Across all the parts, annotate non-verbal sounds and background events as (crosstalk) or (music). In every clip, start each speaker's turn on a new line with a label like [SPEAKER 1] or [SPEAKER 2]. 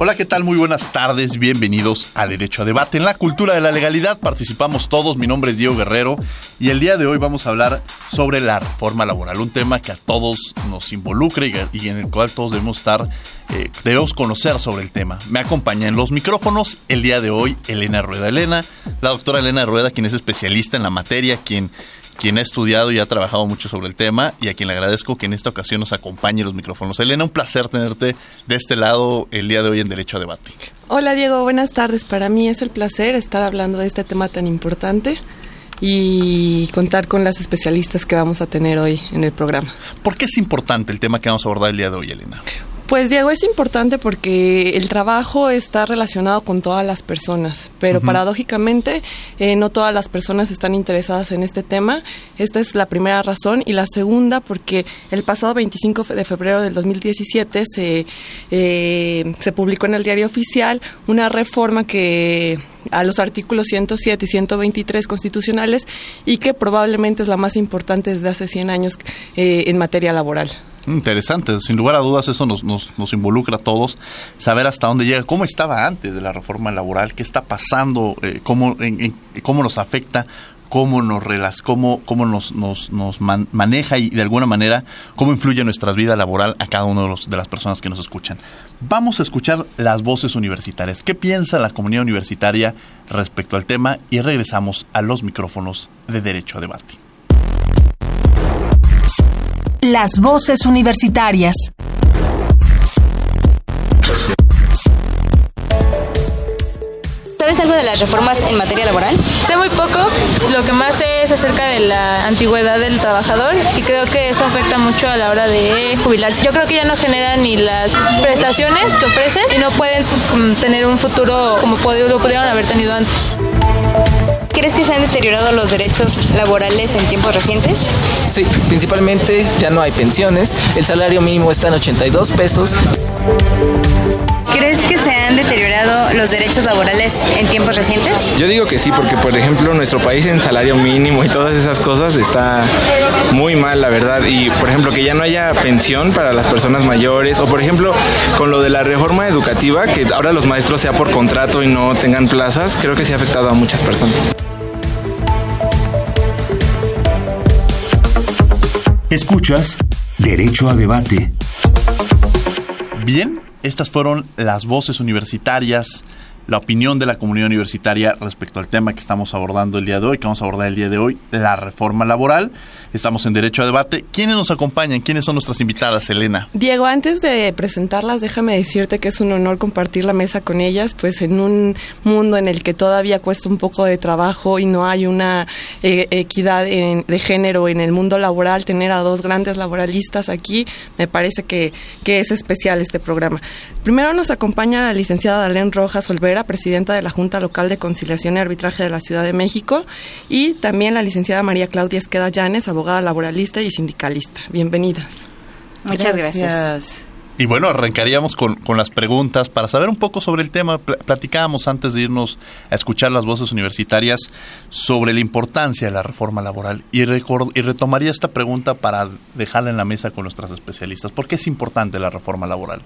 [SPEAKER 1] Hola, ¿qué tal? Muy buenas tardes, bienvenidos a Derecho a Debate. En la cultura de la legalidad participamos todos, mi nombre es Diego Guerrero y el día de hoy vamos a hablar sobre la reforma laboral, un tema que a todos nos involucra y, en el cual todos debemos estar, eh, debemos conocer sobre el tema. Me acompaña en los micrófonos el día de hoy Elena Rueda. Elena, la doctora Elena Rueda, quien es especialista en la materia, quien quien ha estudiado y ha trabajado mucho sobre el tema y a quien le agradezco que en esta ocasión nos acompañe los micrófonos. Elena, un placer tenerte de este lado el día de hoy en Derecho a Debate.
[SPEAKER 2] Hola Diego, buenas tardes. Para mí es el placer estar hablando de este tema tan importante y contar con las especialistas que vamos a tener hoy en el programa.
[SPEAKER 1] ¿Por qué es importante el tema que vamos a abordar el día de hoy, Elena?
[SPEAKER 2] Pues Diego, es importante porque el trabajo está relacionado con todas las personas, pero paradójicamente eh, no todas las personas están interesadas en este tema. Esta es la primera razón. Y la segunda, porque el pasado 25 de febrero del 2017 se, eh, se publicó en el diario oficial una reforma que a los artículos 107 y 123 constitucionales y que probablemente es la más importante desde hace 100 años eh, en materia laboral.
[SPEAKER 1] Interesante, sin lugar a dudas eso nos, nos, nos, involucra a todos, saber hasta dónde llega, cómo estaba antes de la reforma laboral, qué está pasando, eh, cómo, en, cómo nos afecta, cómo nos cómo, cómo nos, nos, nos maneja y de alguna manera cómo influye nuestra vida laboral a cada uno de, los, de las personas que nos escuchan. Vamos a escuchar las voces universitarias. ¿Qué piensa la comunidad universitaria respecto al tema? Y regresamos a los micrófonos de Derecho a Debate.
[SPEAKER 3] Las voces universitarias.
[SPEAKER 4] ¿Sabes algo de las reformas en materia laboral?
[SPEAKER 5] Sé muy poco. Lo que más sé es acerca de la antigüedad del trabajador y creo que eso afecta mucho a la hora de jubilarse. Yo creo que ya no generan ni las prestaciones que ofrecen y no pueden mm, tener un futuro como lo pudieron haber tenido antes.
[SPEAKER 4] ¿Crees que se han deteriorado los derechos laborales en tiempos recientes?
[SPEAKER 6] Sí, principalmente ya no hay pensiones, el salario mínimo está en 82 pesos.
[SPEAKER 4] ¿Crees que se han deteriorado los derechos laborales en tiempos recientes?
[SPEAKER 7] Yo digo que sí, porque por ejemplo nuestro país en salario mínimo y todas esas cosas está muy mal, la verdad. Y por ejemplo que ya no haya pensión para las personas mayores, o por ejemplo con lo de la reforma educativa, que ahora los maestros sea por contrato y no tengan plazas, creo que sí ha afectado a muchas personas.
[SPEAKER 8] Escuchas Derecho a Debate.
[SPEAKER 1] Bien, estas fueron las voces universitarias la opinión de la comunidad universitaria respecto al tema que estamos abordando el día de hoy, que vamos a abordar el día de hoy, la reforma laboral. Estamos en derecho a debate. ¿Quiénes nos acompañan? ¿Quiénes son nuestras invitadas, Elena?
[SPEAKER 2] Diego, antes de presentarlas, déjame decirte que es un honor compartir la mesa con ellas, pues en un mundo en el que todavía cuesta un poco de trabajo y no hay una eh, equidad de género en el mundo laboral, tener a dos grandes laboralistas aquí, me parece que, que es especial este programa. Primero nos acompaña la licenciada Dalén Rojas Olvera, presidenta de la Junta Local de Conciliación y Arbitraje de la Ciudad de México, y también la licenciada María Claudia Esqueda Llanes, abogada laboralista y sindicalista. Bienvenidas.
[SPEAKER 4] Muchas gracias.
[SPEAKER 1] Y bueno, arrancaríamos con, con, las preguntas para saber un poco sobre el tema. Platicábamos antes de irnos a escuchar las voces universitarias sobre la importancia de la reforma laboral. Y, y retomaría esta pregunta para dejarla en la mesa con nuestras especialistas. ¿Por qué es importante la reforma laboral?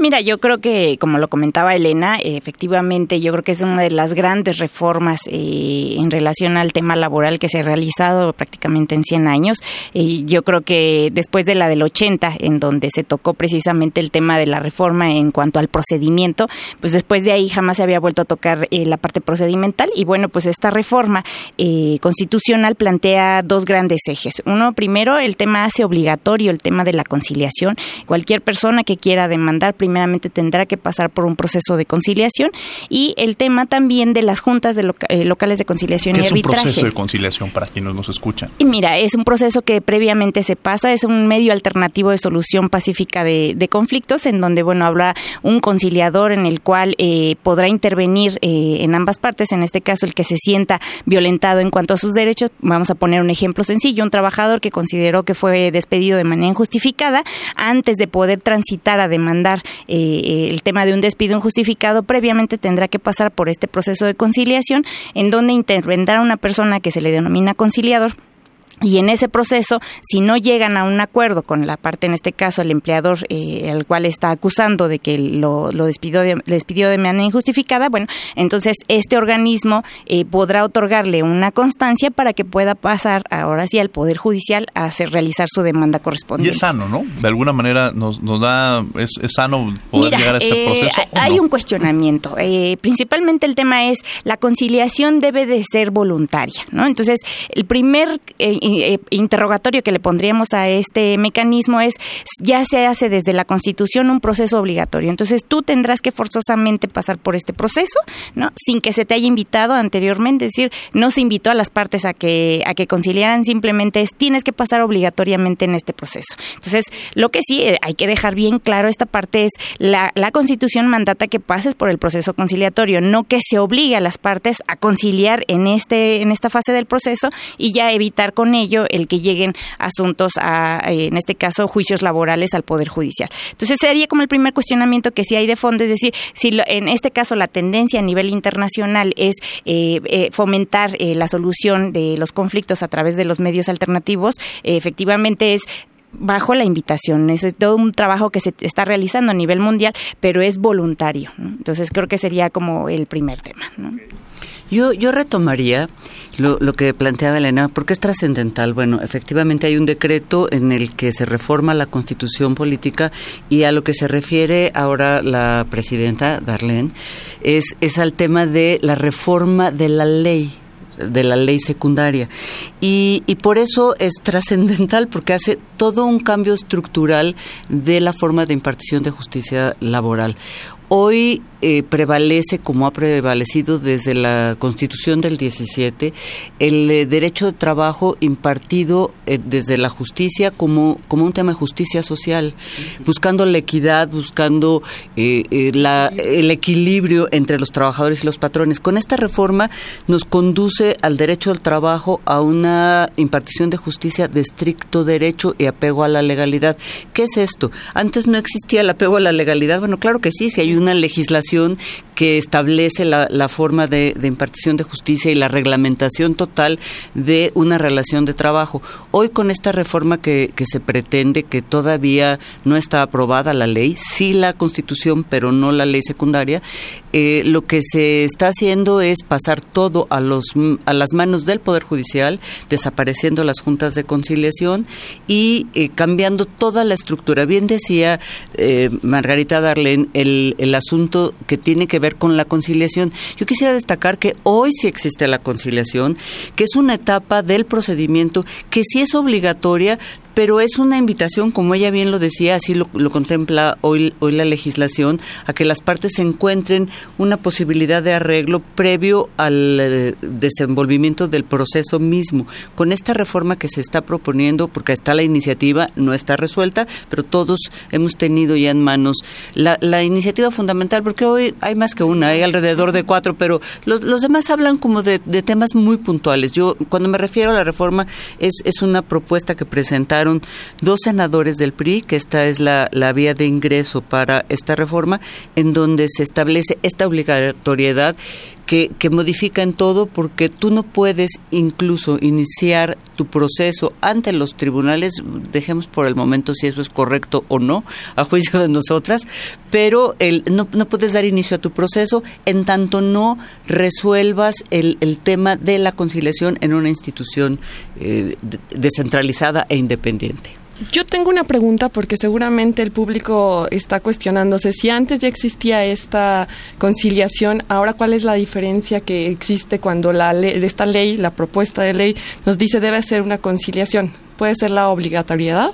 [SPEAKER 9] Mira, yo creo que, como lo comentaba Elena, efectivamente, yo creo que es una de las grandes reformas eh, en relación al tema laboral que se ha realizado prácticamente en 100 años. Y yo creo que después de la del 80, en donde se tocó precisamente el tema de la reforma en cuanto al procedimiento, pues después de ahí jamás se había vuelto a tocar eh, la parte procedimental. Y bueno, pues esta reforma eh, constitucional plantea dos grandes ejes. Uno, primero, el tema hace obligatorio el tema de la conciliación. Cualquier persona que quiera demandar, primeramente tendrá que pasar por un proceso de conciliación y el tema también de las juntas de eh, locales de conciliación
[SPEAKER 1] ¿Qué
[SPEAKER 9] y
[SPEAKER 1] es
[SPEAKER 9] arbitraje.
[SPEAKER 1] un proceso de conciliación para quienes nos escuchan?
[SPEAKER 9] Y mira, es un proceso que previamente se pasa, es un medio alternativo de solución pacífica de, conflictos, en donde, bueno, habrá un conciliador en el cual eh, podrá intervenir eh, en ambas partes, en este caso el que se sienta violentado en cuanto a sus derechos. Vamos a poner un ejemplo sencillo, un trabajador que consideró que fue despedido de manera injustificada, antes de poder transitar a demandar eh, el tema de un despido injustificado, previamente tendrá que pasar por este proceso de conciliación en donde intervendrá una persona que se le denomina conciliador y en ese proceso, si no llegan a un acuerdo con la parte, en este caso, el empleador eh, al cual está acusando de que lo, despidió, de, despidió de manera injustificada, bueno, entonces este organismo eh, podrá otorgarle una constancia para que pueda pasar ahora sí al Poder Judicial a hacer, realizar su demanda correspondiente.
[SPEAKER 1] Y es sano, ¿no? De alguna manera nos, nos da, es, sano poder llegar a este
[SPEAKER 9] eh,
[SPEAKER 1] proceso.
[SPEAKER 9] Hay un cuestionamiento. principalmente el tema es la conciliación debe de ser voluntaria, ¿no? Entonces, el primer eh, interrogatorio que le pondríamos a este mecanismo es, ya se hace desde la Constitución un proceso obligatorio. Entonces tú tendrás que forzosamente pasar por este proceso, ¿no? Sin que se te haya invitado anteriormente, es decir, no se invitó a las partes a que, a que conciliaran, simplemente es, tienes que pasar obligatoriamente en este proceso. Entonces, lo que sí eh, hay que dejar bien claro esta parte es, la, la Constitución mandata que pases por el proceso conciliatorio, no que se obligue a las partes a conciliar en, este, en esta fase del proceso y ya evitar con ello el que lleguen asuntos a, en este caso, juicios laborales al Poder Judicial. Entonces sería como el primer cuestionamiento que sí hay de fondo, es decir, si en este caso la tendencia a nivel internacional es eh, eh, fomentar eh, la solución de los conflictos a través de los medios alternativos, efectivamente es bajo la invitación. Es todo un trabajo que se está realizando a nivel mundial, pero es voluntario. Entonces creo que sería como el primer tema.
[SPEAKER 10] Yo, yo retomaría lo, lo, que planteaba Elena, porque es trascendental. Bueno, efectivamente hay un decreto en el que se reforma la constitución política y a lo que se refiere ahora la presidenta Darlene es, es al tema de la reforma de la ley de la ley secundaria. Y, y por eso es trascendental, porque hace todo un cambio estructural de la forma de impartición de justicia laboral. Hoy eh, prevalece, como ha prevalecido desde la Constitución del 17, el eh, derecho de trabajo impartido eh, desde la justicia como, como un tema de justicia social, buscando la equidad, buscando la, el equilibrio entre los trabajadores y los patrones. Con esta reforma nos conduce al derecho del trabajo a una impartición de justicia de estricto derecho y apego a la legalidad. ¿Qué es esto? Antes no existía el apego a la legalidad. Bueno, claro que sí, si hay una legislación que establece la, forma de, impartición de justicia y la reglamentación total de una relación de trabajo. Hoy con esta reforma que, se pretende, que todavía no está aprobada la ley, sí la Constitución, pero no la ley secundaria, eh, lo que se está haciendo es pasar todo a, los, a las manos del Poder Judicial, desapareciendo las juntas de conciliación y eh, cambiando toda la estructura. Bien decía eh, Margarita Darlene, el asunto que tiene que ver con la conciliación. Yo quisiera destacar que hoy sí existe la conciliación, que es una etapa del procedimiento que sí es obligatoria, pero es una invitación, como ella bien lo decía, así lo, contempla hoy, hoy la legislación, a que las partes encuentren una posibilidad de arreglo previo al eh, desenvolvimiento del proceso mismo. Con esta reforma que se está proponiendo, porque está la iniciativa, no está resuelta, pero todos hemos tenido ya en manos la, la iniciativa fundamental, porque hoy hay más que una, hay alrededor de cuatro, pero los, demás hablan como de, temas muy puntuales. Yo, cuando me refiero a la reforma, es, es una propuesta que dos senadores del PRI, que esta es la, la vía de ingreso para esta reforma, en donde se establece esta obligatoriedad que, que modifican todo porque tú no puedes incluso iniciar tu proceso ante los tribunales, dejemos por el momento si eso es correcto o no, a juicio de nosotras, pero el, no, no puedes dar inicio a tu proceso en tanto no resuelvas el, el tema de la conciliación en una institución eh, descentralizada e independiente.
[SPEAKER 2] Yo tengo una pregunta porque seguramente el público está cuestionándose si antes ya existía esta conciliación, ahora cuál es la diferencia que existe cuando la ley, esta ley, la propuesta de ley nos dice debe ser una conciliación puede ser la obligatoriedad?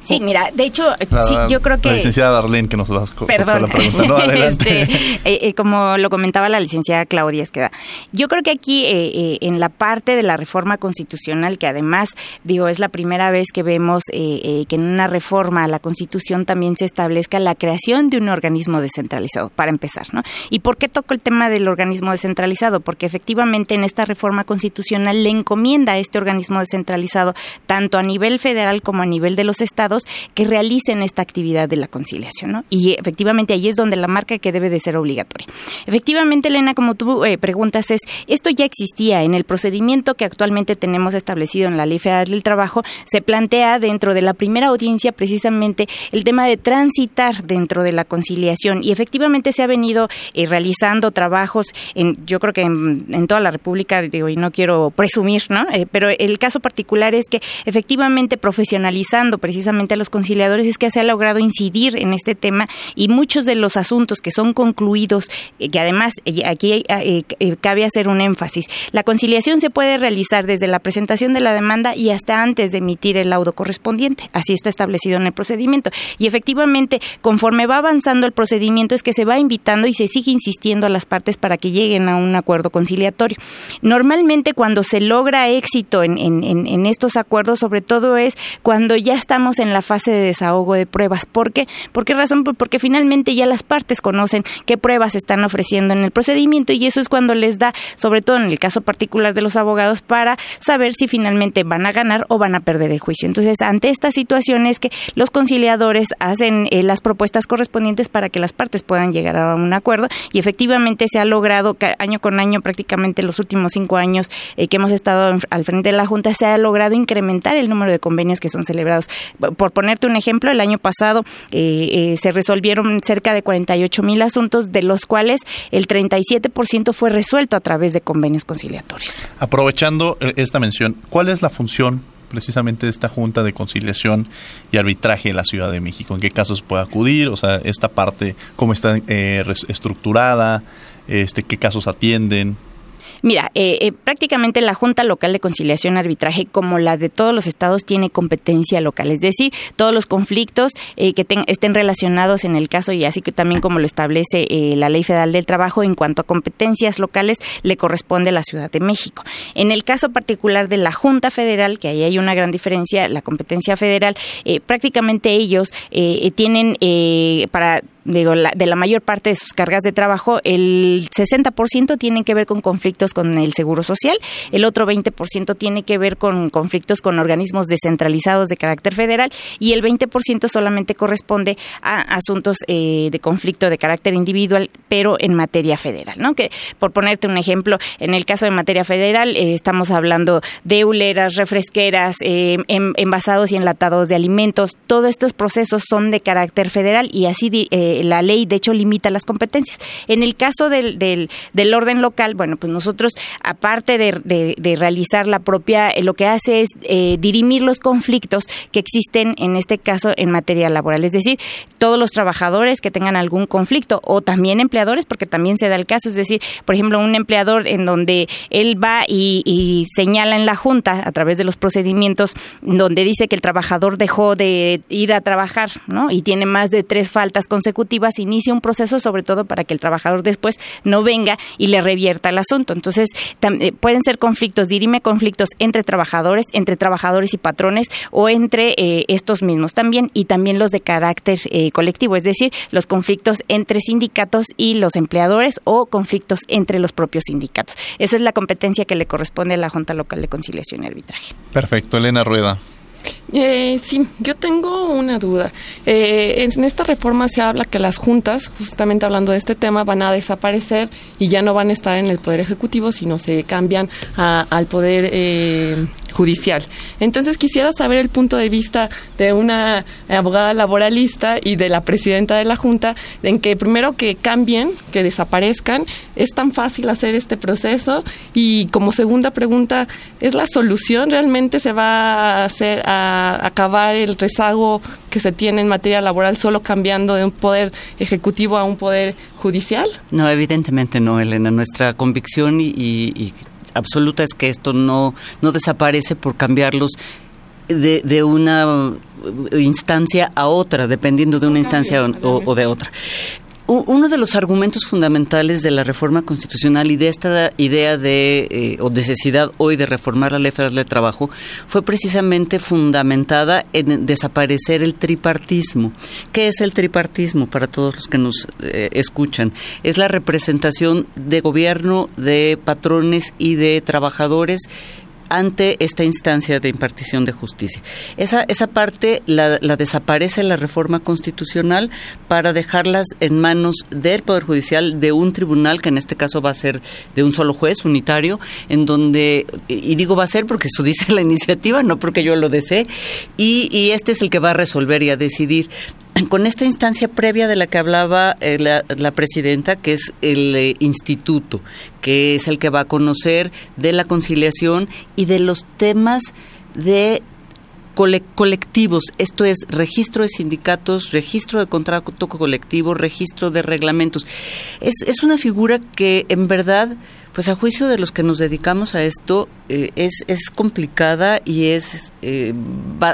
[SPEAKER 9] Sí, mira, de hecho, sí, yo creo que...
[SPEAKER 1] La licenciada Darlene que nos va a
[SPEAKER 9] Perdón.
[SPEAKER 1] la pregunta. No, (laughs) adelante.
[SPEAKER 9] Este, eh, eh, como lo comentaba la licenciada Claudia Esqueda, yo creo que aquí eh, en la parte de la reforma constitucional, que además, digo, es la primera vez que vemos que en una reforma a la Constitución también se establezca la creación de un organismo descentralizado, para empezar, ¿no? ¿Y por qué toco el tema del organismo descentralizado? Porque efectivamente en esta reforma constitucional le encomienda a este organismo descentralizado tanto a nivel federal como a nivel de los estados que realicen esta actividad de la conciliación, ¿no? Y efectivamente ahí es donde la marca que debe de ser obligatoria. Efectivamente, Elena, como tú eh, preguntas, es esto ya existía en el procedimiento que actualmente tenemos establecido en la Ley Federal del Trabajo, se plantea dentro de la primera audiencia precisamente el tema de transitar dentro de la conciliación y efectivamente se ha venido eh, realizando trabajos en, yo creo que en, toda la República, digo, y no quiero presumir, ¿no? Eh, pero el caso particular es que efectivamente profesionalizando precisamente a los conciliadores es que se ha logrado incidir en este tema y muchos de los asuntos que son concluidos, eh, que además eh, aquí eh, cabe hacer un énfasis, la conciliación se puede realizar desde la presentación de la demanda y hasta antes de emitir el laudo correspondiente. Así está establecido en el procedimiento. Y efectivamente, conforme va avanzando el procedimiento es que se va invitando y se sigue insistiendo a las partes para que lleguen a un acuerdo conciliatorio. Normalmente cuando se logra éxito en, en, en estos acuerdos, sobre todo es cuando ya estamos en la fase de desahogo de pruebas. ¿Por qué? ¿Por qué razón? Pues porque finalmente ya las partes conocen qué pruebas están ofreciendo en el procedimiento y eso es cuando les da, sobre todo en el caso particular de los abogados, para saber si finalmente van a ganar o van a perder el juicio. Entonces, ante esta situación es que los conciliadores hacen eh, las propuestas correspondientes para que las partes puedan llegar a un acuerdo y efectivamente se ha logrado año con año, prácticamente los últimos cinco años eh, que hemos estado al frente de la Junta, se ha logrado incrementar el número de convenios que son celebrados. Por ponerte un ejemplo, el año pasado eh, eh, se resolvieron cerca de 48 mil asuntos, de los cuales el 37% fue resuelto a través de convenios conciliatorios.
[SPEAKER 1] Aprovechando eh, esta mención, ¿cuál es la función precisamente de esta Junta de Conciliación y Arbitraje en la Ciudad de México? ¿En qué casos puede acudir? O sea, esta parte, ¿cómo está estructurada? Este, ¿Qué casos atienden?
[SPEAKER 9] Mira, eh, eh, prácticamente la Junta Local de Conciliación y Arbitraje, como la de todos los estados, tiene competencia local, es decir, todos los conflictos eh, que estén relacionados en el caso y así que también como lo establece la Ley Federal del Trabajo en cuanto a competencias locales le corresponde a la Ciudad de México. En el caso particular de la Junta Federal, que ahí hay una gran diferencia, la competencia federal, prácticamente ellos tienen para digo, de la mayor parte de sus cargas de trabajo, el 60% tienen que ver con conflictos con el Seguro Social, el otro 20% tiene que ver con conflictos con organismos descentralizados de carácter federal y el 20% solamente corresponde a asuntos eh, de conflicto de carácter individual, pero en materia federal, ¿no? Que por ponerte un ejemplo, en el caso de materia federal eh, estamos hablando de uleras, refresqueras, eh, envasados y enlatados de alimentos, todos estos procesos son de carácter federal y así la ley, de hecho, limita las competencias. En el caso del, del, orden local, bueno, pues nosotros, aparte de, realizar la propia, eh, lo que hace es eh, dirimir los conflictos que existen, en este caso, en materia laboral. Es decir, todos los trabajadores que tengan algún conflicto o también empleadores, porque también se da el caso, es decir, por ejemplo, un empleador en donde él va y, y señala en la Junta, a través de los procedimientos, donde dice que el trabajador dejó de ir a trabajar, ¿no? Y tiene más de tres faltas consecutivas inicia un proceso sobre todo para que el trabajador después no venga y le revierta el asunto. Entonces, eh, pueden ser conflictos, dirime conflictos entre trabajadores, entre trabajadores y patrones o entre eh, estos mismos también y también los de carácter eh, colectivo, es decir, los conflictos entre sindicatos y los empleadores o conflictos entre los propios sindicatos. Esa es la competencia que le corresponde a la Junta Local de Conciliación y Arbitraje.
[SPEAKER 1] Perfecto, Elena Rueda.
[SPEAKER 2] Eh, sí, yo tengo una duda. Eh, en esta reforma se habla que las juntas, justamente hablando de este tema, van a desaparecer y ya no van a estar en el Poder Ejecutivo, sino se cambian al Poder eh, Judicial. Entonces quisiera saber el punto de vista de una abogada laboralista y de la presidenta de la Junta, en que primero que cambien, que desaparezcan, es tan fácil hacer este proceso y como segunda pregunta, ¿es la solución realmente se va a hacer a acabar el rezago que se tiene en materia laboral solo cambiando de un poder ejecutivo a un poder judicial?
[SPEAKER 10] No, evidentemente no, Elena. Nuestra convicción y, absoluta es que esto no, no desaparece por cambiarlos de, de, una instancia a otra, dependiendo de una instancia o, de otra uno de los argumentos fundamentales de la reforma constitucional y de esta idea de eh, o necesidad hoy de reformar la ley federal de trabajo fue precisamente fundamentada en desaparecer el tripartismo. ¿Qué es el tripartismo para todos los que nos eh, escuchan? Es la representación de gobierno, de patrones y de trabajadores ante esta instancia de impartición de justicia. Esa, esa parte la, desaparece la reforma constitucional para dejarlas en manos del Poder Judicial, de un tribunal, que en este caso va a ser de un solo juez unitario, en donde, y digo va a ser porque eso (laughs) dice la iniciativa, no porque yo lo desee, y, y este es el que va a resolver y a decidir con esta instancia previa de la que hablaba eh, la, presidenta, que es el eh, instituto, que es el que va a conocer de la conciliación y de los temas de colectivos, esto es registro de sindicatos, registro de contrato colectivo, registro de reglamentos. Es, es una figura que en verdad pues a juicio de los que nos dedicamos a esto, eh, es, es complicada y es eh,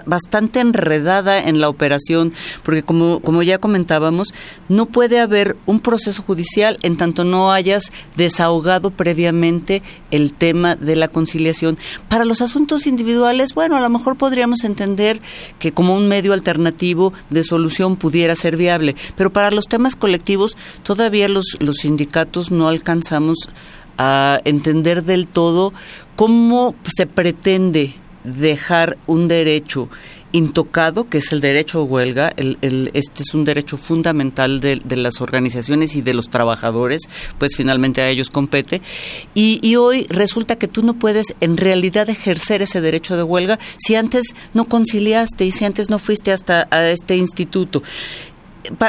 [SPEAKER 10] bastante enredada en la operación, porque como, como ya comentábamos, no puede haber un proceso judicial en tanto no hayas desahogado previamente el tema de la conciliación. Para los asuntos individuales, bueno, a lo mejor podríamos entender que como un medio alternativo de solución pudiera ser viable, pero para los temas colectivos todavía los, los sindicatos no alcanzamos a entender del todo cómo se pretende dejar un derecho intocado, que es el derecho a huelga. El, este es un derecho fundamental de, las organizaciones y de los trabajadores, pues finalmente a ellos compete. Y, hoy resulta que tú no puedes en realidad ejercer ese derecho de huelga si antes no conciliaste y si antes no fuiste hasta a este instituto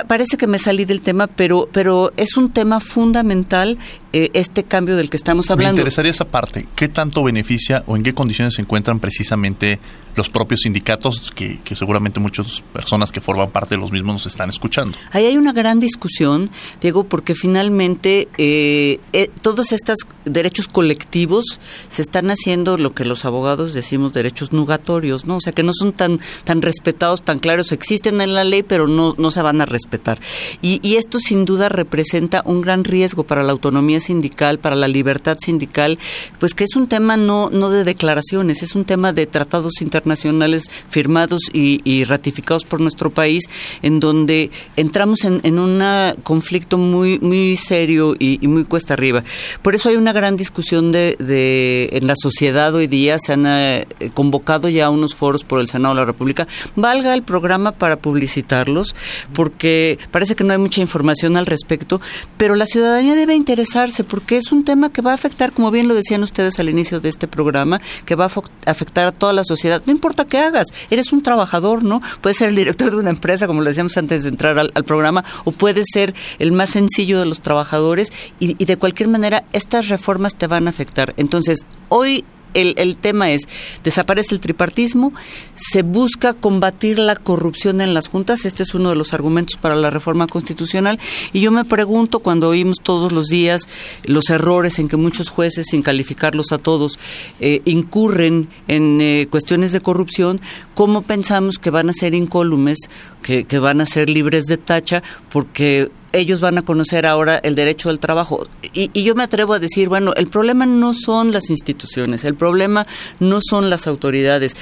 [SPEAKER 10] parece que me salí del tema, pero, pero es un tema fundamental eh, este cambio del que estamos hablando.
[SPEAKER 1] Me interesaría esa parte. ¿Qué tanto beneficia o en qué condiciones se encuentran precisamente los propios sindicatos que, seguramente muchas personas que forman parte de los mismos nos están escuchando.
[SPEAKER 10] Ahí hay una gran discusión, Diego, porque finalmente eh, eh, todos estos derechos colectivos se están haciendo lo que los abogados decimos derechos nugatorios, ¿no? O sea, que no son tan, tan respetados, tan claros, existen en la ley, pero no, no se van a respetar. Y, y esto sin duda representa un gran riesgo para la autonomía sindical, para la libertad sindical, pues que es un tema no, no de declaraciones, es un tema de tratados internacionales nacionales firmados y, ratificados por nuestro país, en donde entramos en, un conflicto muy, muy serio y, muy cuesta arriba. Por eso hay una gran discusión de, en la sociedad hoy día, se han eh, convocado ya unos foros por el Senado de la República. Valga el programa para publicitarlos, porque parece que no hay mucha información al respecto, pero la ciudadanía debe interesarse, porque es un tema que va a afectar, como bien lo decían ustedes al inicio de este programa, que va a afectar a toda la sociedad importa qué hagas, eres un trabajador, ¿no? Puedes ser el director de una empresa, como lo decíamos antes de entrar al, programa, o puedes ser el más sencillo de los trabajadores y, y de cualquier manera estas reformas te van a afectar. Entonces, hoy el, tema es, desaparece el tripartismo, se busca combatir la corrupción en las juntas, este es uno de los argumentos para la reforma constitucional, y yo me pregunto cuando oímos todos los días los errores en que muchos jueces, sin calificarlos a todos, eh, incurren en eh, cuestiones de corrupción, ¿cómo pensamos que van a ser incólumes, que, que van a ser libres de tacha, porque ellos van a conocer ahora el derecho al trabajo. Y, y, yo me atrevo a decir, bueno, el problema no son las instituciones, el problema no son las autoridades.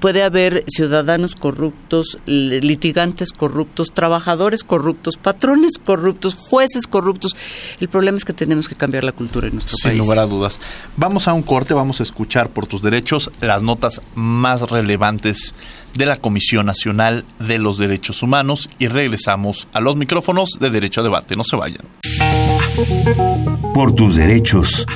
[SPEAKER 10] Puede haber ciudadanos corruptos, litigantes corruptos, trabajadores corruptos, patrones corruptos, jueces corruptos. El problema es que tenemos que cambiar la cultura en nuestro
[SPEAKER 1] Sin
[SPEAKER 10] país.
[SPEAKER 1] Sin lugar a dudas. Vamos a un corte, vamos a escuchar por tus derechos las notas más relevantes de la Comisión Nacional de los Derechos Humanos y regresamos a los micrófonos de Derecho a Debate. No se vayan.
[SPEAKER 8] Por tus derechos.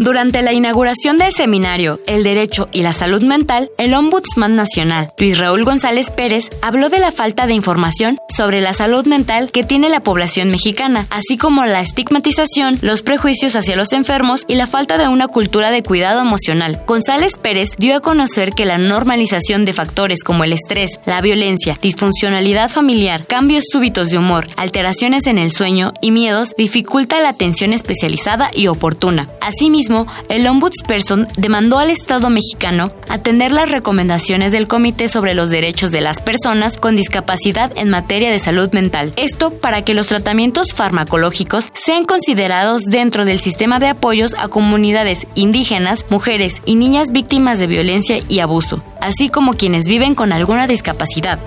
[SPEAKER 11] Durante la inauguración del seminario El Derecho y la Salud Mental, el Ombudsman Nacional, Luis Raúl González Pérez, habló de la falta de información sobre la salud mental que tiene la población mexicana, así como la estigmatización, los prejuicios hacia los enfermos y la falta de una cultura de cuidado emocional. González Pérez dio a conocer que la normalización de factores como el estrés, la violencia, disfuncionalidad familiar, cambios súbitos de humor, alteraciones en el sueño y miedos dificulta la atención especializada y oportuna. Asimismo, el Ombudsperson demandó al Estado mexicano atender las recomendaciones del Comité sobre los Derechos de las Personas con Discapacidad en materia de salud mental. Esto para que los tratamientos farmacológicos sean considerados dentro del sistema de apoyos a comunidades indígenas, mujeres y niñas víctimas de violencia y abuso, así como quienes viven con alguna discapacidad.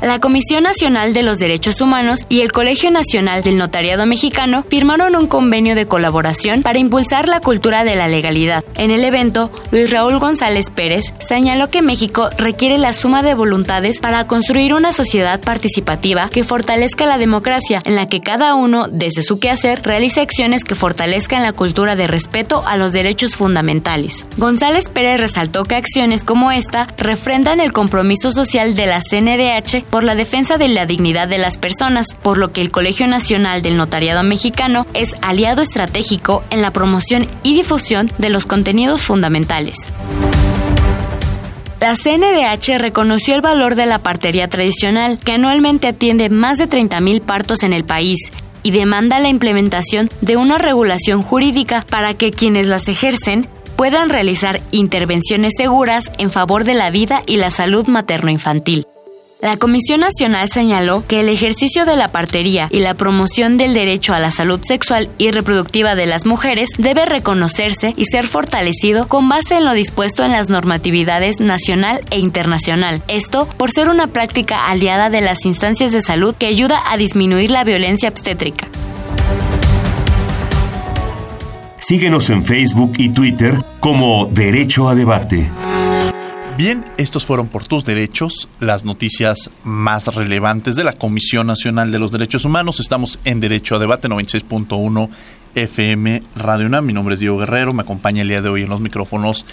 [SPEAKER 11] La Comisión Nacional de los Derechos Humanos y el Colegio Nacional del Notariado Mexicano firmaron un convenio de colaboración para impulsar la cultura de la legalidad. En el evento, Luis Raúl González Pérez señaló que México requiere la suma de voluntades para construir una sociedad participativa que fortalezca la democracia, en la que cada uno, desde su quehacer, realice acciones que fortalezcan la cultura de respeto a los derechos fundamentales. González Pérez resaltó que acciones como esta refrendan el compromiso social de la CNDH por la defensa de la dignidad de las personas, por lo que el Colegio Nacional del Notariado Mexicano es aliado estratégico en la promoción y difusión de los contenidos fundamentales. La CNDH reconoció el valor de la partería tradicional, que anualmente atiende más de 30.000 partos en el país, y demanda la implementación de una regulación jurídica para que quienes las ejercen puedan realizar intervenciones seguras en favor de la vida y la salud materno-infantil. La Comisión Nacional señaló que el ejercicio de la partería y la promoción del derecho a la salud sexual y reproductiva de las mujeres debe reconocerse y ser fortalecido con base en lo dispuesto en las normatividades nacional e internacional. Esto por ser una práctica aliada de las instancias de salud que ayuda a disminuir la violencia obstétrica.
[SPEAKER 8] Síguenos en Facebook y Twitter como Derecho a Debate.
[SPEAKER 1] Bien, estos fueron por tus derechos, las noticias más relevantes de la Comisión Nacional de los Derechos Humanos. Estamos en Derecho a Debate 96.1 FM Radio UNAM. Mi nombre es Diego Guerrero, me acompaña el día de hoy en los micrófonos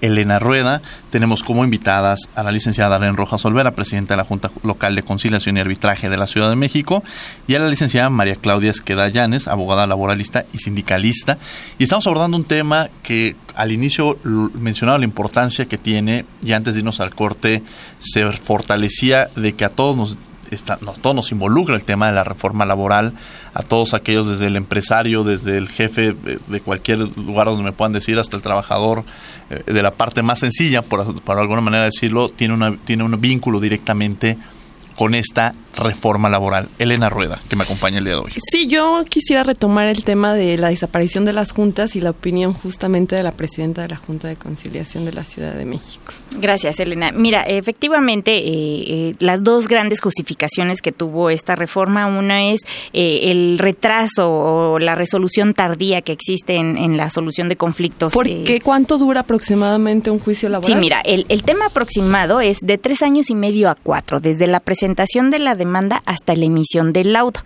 [SPEAKER 1] Elena Rueda. Tenemos como invitadas a la licenciada Darlene Rojas Olvera, presidenta de la Junta Local de Conciliación y Arbitraje de la Ciudad de México, y a la licenciada María Claudia Esqueda Llanes, abogada laboralista y sindicalista. Y estamos abordando un tema que al inicio mencionaba la importancia que tiene, y antes de irnos al corte, se fortalecía de que a todos nos Está, no, todo nos involucra el tema de la reforma laboral, a todos aquellos, desde el empresario, desde el jefe de cualquier lugar donde me puedan decir, hasta el trabajador, eh, de la parte más sencilla, por, por alguna manera decirlo, tiene, una, tiene un vínculo directamente con esta reforma laboral. Elena Rueda, que me acompaña el día de hoy.
[SPEAKER 2] Sí, yo quisiera retomar el tema de la desaparición de las juntas y la opinión justamente de la presidenta de la Junta de Conciliación de la Ciudad de México.
[SPEAKER 9] Gracias, Elena. Mira, efectivamente, eh, eh, las dos grandes justificaciones que tuvo esta reforma, una es eh, el retraso o la resolución tardía que existe en, en la solución de conflictos.
[SPEAKER 2] ¿Por qué? ¿Cuánto dura aproximadamente un juicio laboral?
[SPEAKER 9] Sí, mira, el, el tema aproximado es de tres años y medio a cuatro, desde la presentación de la demanda hasta la emisión del laudo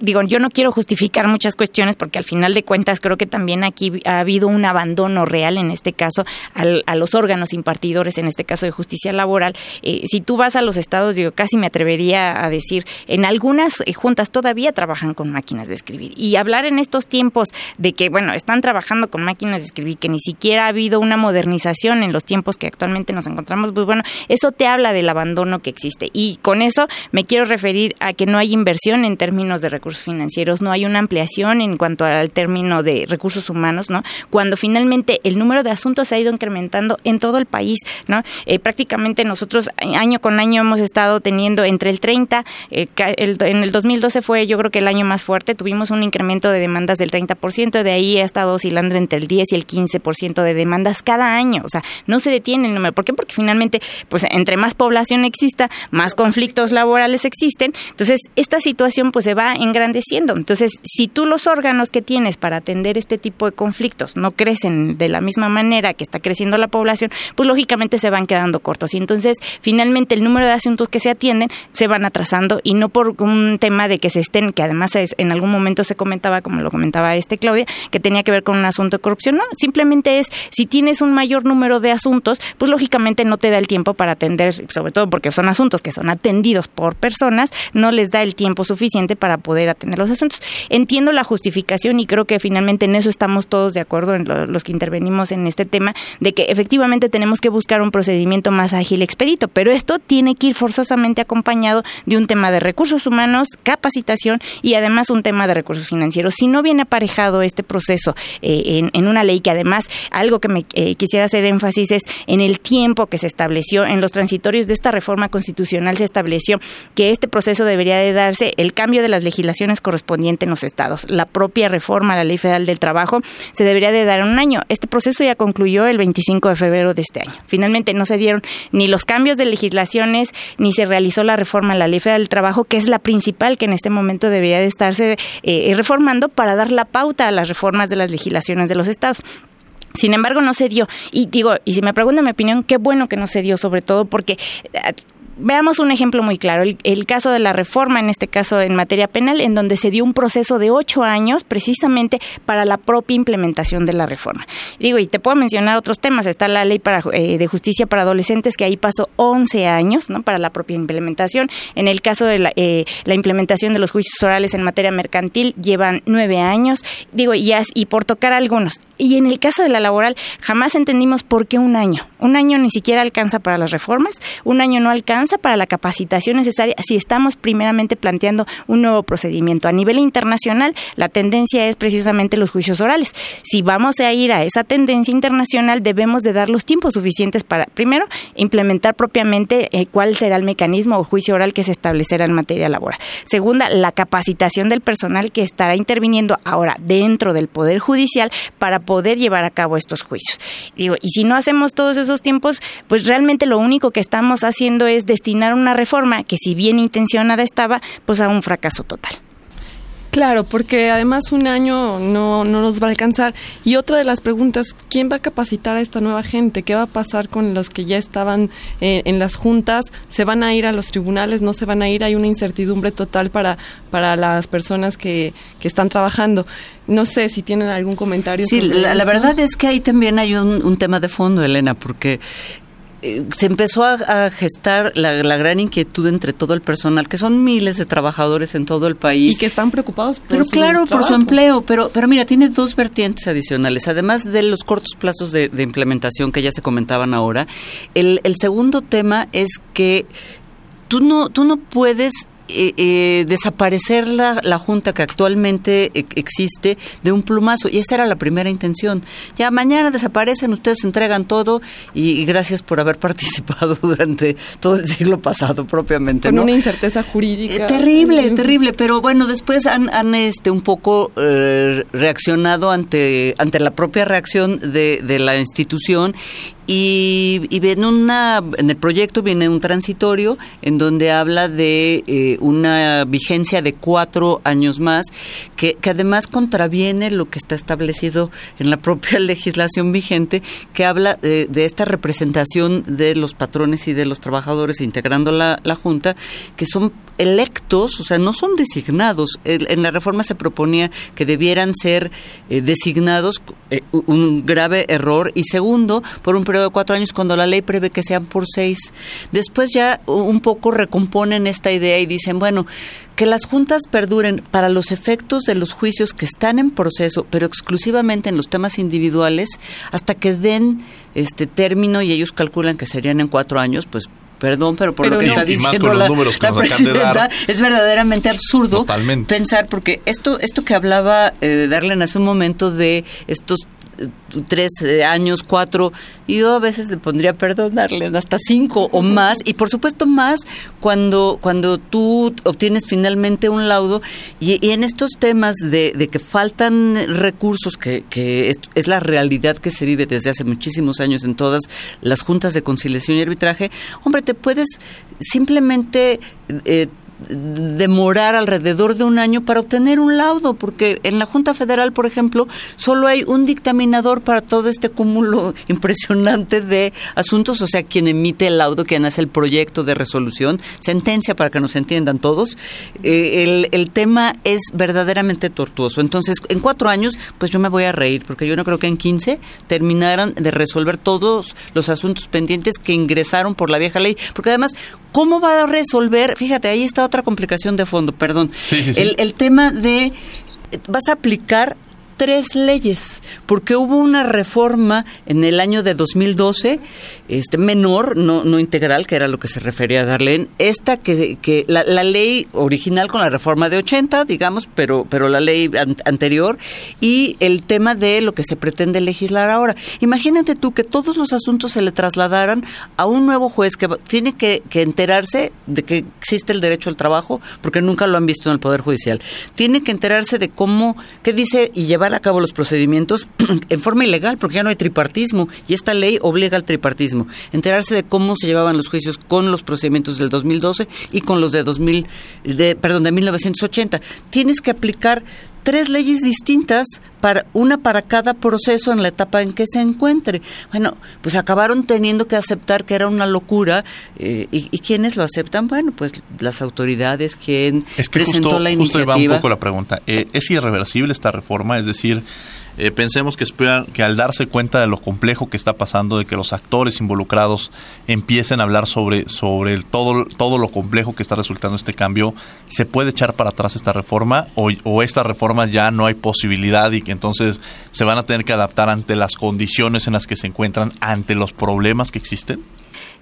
[SPEAKER 9] digo, yo no quiero justificar muchas cuestiones porque al final de cuentas creo que también aquí ha habido un abandono real, en este caso, al, a los órganos impartidores, en este caso de justicia laboral. Eh, si tú vas a los estados, digo, casi me atrevería a decir, en algunas eh, juntas todavía trabajan con máquinas de escribir. Y hablar en estos tiempos de que, bueno, están trabajando con máquinas de escribir, que ni siquiera ha habido una modernización en los tiempos que actualmente nos encontramos, pues bueno, eso te habla del abandono que existe. Y con eso me quiero referir a que no hay inversión en términos de recursos recursos financieros, no hay una ampliación en cuanto al término de recursos humanos, ¿no? Cuando finalmente el número de asuntos se ha ido incrementando en todo el país, ¿no? Eh, prácticamente nosotros año con año hemos estado teniendo entre el 30, eh, en el 2012 fue yo creo que el año más fuerte, tuvimos un incremento de demandas del 30%, de ahí ha estado oscilando entre el 10 y el 15% de demandas cada año, o sea, no se detiene el número, ¿por qué? Porque finalmente, pues entre más población exista, más conflictos laborales existen, entonces esta situación pues se va engrandeciendo, entonces si tú los órganos que tienes para atender este tipo de conflictos no crecen de la misma manera que está creciendo la población, pues lógicamente se van quedando cortos. Y entonces finalmente el número de asuntos que se atienden se van atrasando y no por un tema de que se estén, que además en algún momento se comentaba, como lo comentaba este Claudia, que tenía que ver con un asunto de corrupción, no, simplemente es si tienes un mayor número de asuntos, pues lógicamente no te da el tiempo para atender, sobre todo porque son asuntos que son atendidos por personas, no les da el tiempo suficiente para poder atender los asuntos. Entiendo la justificación y creo que finalmente en eso estamos todos de acuerdo, en los que intervenimos en este tema, de que efectivamente tenemos que buscar un procedimiento más ágil expedito, pero esto tiene que ir forzosamente acompañado de un tema de recursos humanos, capacitación y además un tema de recursos financieros. Si no viene aparejado este proceso eh, en, una ley que además algo que me eh, quisiera hacer énfasis es en el tiempo que se estableció en los transitorios de esta reforma constitucional se estableció que este proceso debería de darse el cambio de las legislaciones correspondientes en los estados, la propia reforma a la Ley Federal del Trabajo se debería de dar en un año. Este proceso ya concluyó el 25 de febrero de este año. Finalmente no se dieron ni los cambios de legislaciones ni se realizó la reforma a la Ley Federal del Trabajo, que es la principal que en este momento debería de estarse eh, reformando para dar la pauta a las reformas de las legislaciones de los estados. Sin embargo, no se dio. Y digo, y si me preguntan mi opinión, qué bueno que no se dio, sobre todo porque eh, veamos un ejemplo muy claro, el, caso de la reforma, en este caso en materia penal, en donde se dio un proceso de ocho años precisamente para la propia implementación de la reforma. Digo, y te puedo mencionar otros temas, está la ley eh, de justicia para adolescentes, que ahí pasó 11 años ¿no? para la propia implementación. En el caso de la, eh, la implementación de los juicios orales en materia mercantil, llevan nueve años. Digo, y, y por tocar algunos. Y en el caso de la laboral, jamás entendimos por qué un año. Un año ni siquiera alcanza para las reformas, un año no alcanza para la capacitación necesaria si estamos primeramente planteando un nuevo procedimiento. A nivel internacional, la tendencia es precisamente los juicios orales. Si vamos a ir a esa tendencia internacional, debemos de dar los tiempos suficientes para, primero, implementar propiamente eh, cuál será el mecanismo o juicio oral que se establecerá en materia laboral. Segunda, la capacitación del personal que estará interviniendo ahora dentro del Poder Judicial para poder llevar a cabo estos juicios. y si no hacemos todos esos tiempos, pues realmente lo único que estamos haciendo es destinar una reforma que si bien intencionada estaba, pues a un fracaso total.
[SPEAKER 2] Claro, porque además un año no, no nos va a alcanzar. Y otra de las preguntas, ¿quién va a capacitar a esta nueva gente? ¿Qué va a pasar con los que ya estaban eh, en las juntas? ¿Se van a ir a los tribunales? ¿No se van a ir? Hay una incertidumbre total para, para las personas que, que están trabajando. No sé si tienen algún comentario.
[SPEAKER 10] Sí, la, verdad es que ahí también hay un, un tema de fondo, Elena, porque se empezó a, gestar la, gran inquietud entre todo el personal, que son miles de trabajadores en todo el país.
[SPEAKER 2] Y que están preocupados por
[SPEAKER 10] pero claro, por su empleo. Pero, pero mira, tiene dos vertientes adicionales. Además de los cortos plazos de, implementación que ya se comentaban ahora, el, el segundo tema es que tú no, tú no puedes eh, eh, desaparecer la, la, junta que actualmente e, existe de un plumazo. Y esa era la primera intención. Ya mañana desaparecen, ustedes entregan todo y, gracias por haber (laughs) participado durante todo el siglo pasado propiamente.
[SPEAKER 2] Con una incerteza jurídica.
[SPEAKER 10] Eh, terrible, terrible. Pero bueno, después han, han este, un poco eh, reaccionado ante, ante la propia reacción de, de la institución y, y viene una, en el proyecto viene un transitorio en donde habla de eh, una vigencia de cuatro años más, que, que, además contraviene lo que está establecido en la propia (laughs) legislación vigente, que habla de, de esta representación de los patrones y de los trabajadores integrando la, la Junta, que son electos, o sea, no son designados. En la reforma se proponía que debieran ser eh, designados, eh, un grave error, y segundo, por un periodo de cuatro años, cuando la ley prevé que sean por seis. Después ya un poco recomponen esta idea y dicen, bueno, que las juntas perduren para los efectos de los juicios que están en proceso, pero exclusivamente en los temas individuales, hasta que den este término y ellos calculan que serían en cuatro años, pues perdón, pero por
[SPEAKER 1] Pero
[SPEAKER 10] lo que
[SPEAKER 1] no.
[SPEAKER 10] está diciendo
[SPEAKER 1] los
[SPEAKER 10] la,
[SPEAKER 1] dar.
[SPEAKER 10] presidenta, es verdaderamente absurdo
[SPEAKER 1] Totalmente.
[SPEAKER 10] pensar, porque esto, esto que hablaba eh, Darlene hace un momento de estos tres eh, años, cuatro, y yo a veces le pondría perdón, Darlene, hasta cinco o más, y por supuesto más cuando, cuando tú obtienes finalmente un laudo, y, en estos temas de, de que faltan recursos, que, que es, es la realidad que se vive desde hace muchísimos años en todas las juntas de conciliación y arbitraje, hombre, te puedes simplemente... eh, demorar alrededor de un año para obtener un laudo, porque en la Junta Federal, por ejemplo, solo hay un dictaminador para todo este cúmulo (laughs) impresionante de asuntos, o sea, quien emite el laudo, quien hace el proyecto de resolución, sentencia para que nos entiendan todos. Eh, el, el tema es verdaderamente tortuoso. Entonces, en cuatro años, pues yo me voy a reír, porque yo no creo que en 15 terminaran de resolver todos los asuntos pendientes que ingresaron por la vieja ley, porque además, ¿cómo va a resolver? Fíjate, ahí está otra complicación de fondo, perdón.
[SPEAKER 1] Sí, sí, sí.
[SPEAKER 10] El, el tema de, vas a aplicar tres leyes, porque hubo una reforma en el año de 2012, este menor, no, no integral, que era lo que se refería a Darlene, esta que, que la, ley original con la reforma de 80, digamos, pero, pero la ley an- anterior, y el tema de lo que se pretende legislar ahora. Imagínate tú que todos los asuntos se le trasladaran a un nuevo juez que tiene que, que enterarse de que existe el derecho al trabajo, porque nunca lo han visto en el Poder Judicial. Tiene que enterarse de cómo, qué dice y llevar a cabo los procedimientos (clears throat) en forma ilegal, porque ya no hay tripartismo y esta ley obliga al tripartismo. Enterarse de cómo se llevaban los juicios con los procedimientos del 2012 y con los de 2000, de, perdón, de 1980. Tienes que aplicar tres leyes distintas para una para cada proceso en la etapa en que se encuentre. Bueno, pues acabaron teniendo que aceptar que era una locura eh, y, y quiénes lo aceptan, bueno, pues las autoridades, quien
[SPEAKER 1] Es que
[SPEAKER 10] presentó
[SPEAKER 1] justo,
[SPEAKER 10] la
[SPEAKER 1] justo ahí va un
[SPEAKER 10] iniciativa.
[SPEAKER 1] poco la pregunta. Eh, ¿Es irreversible esta reforma? Es decir, eh, pensemos que, esperan- que al darse cuenta de lo complejo que está pasando, de que los actores involucrados empiecen a hablar sobre, sobre el todo, todo lo complejo que está resultando este cambio, ¿se puede echar para atrás esta reforma o, o esta reforma ya no hay posibilidad y que entonces se van a tener que adaptar ante las condiciones en las que se encuentran, ante los problemas que existen?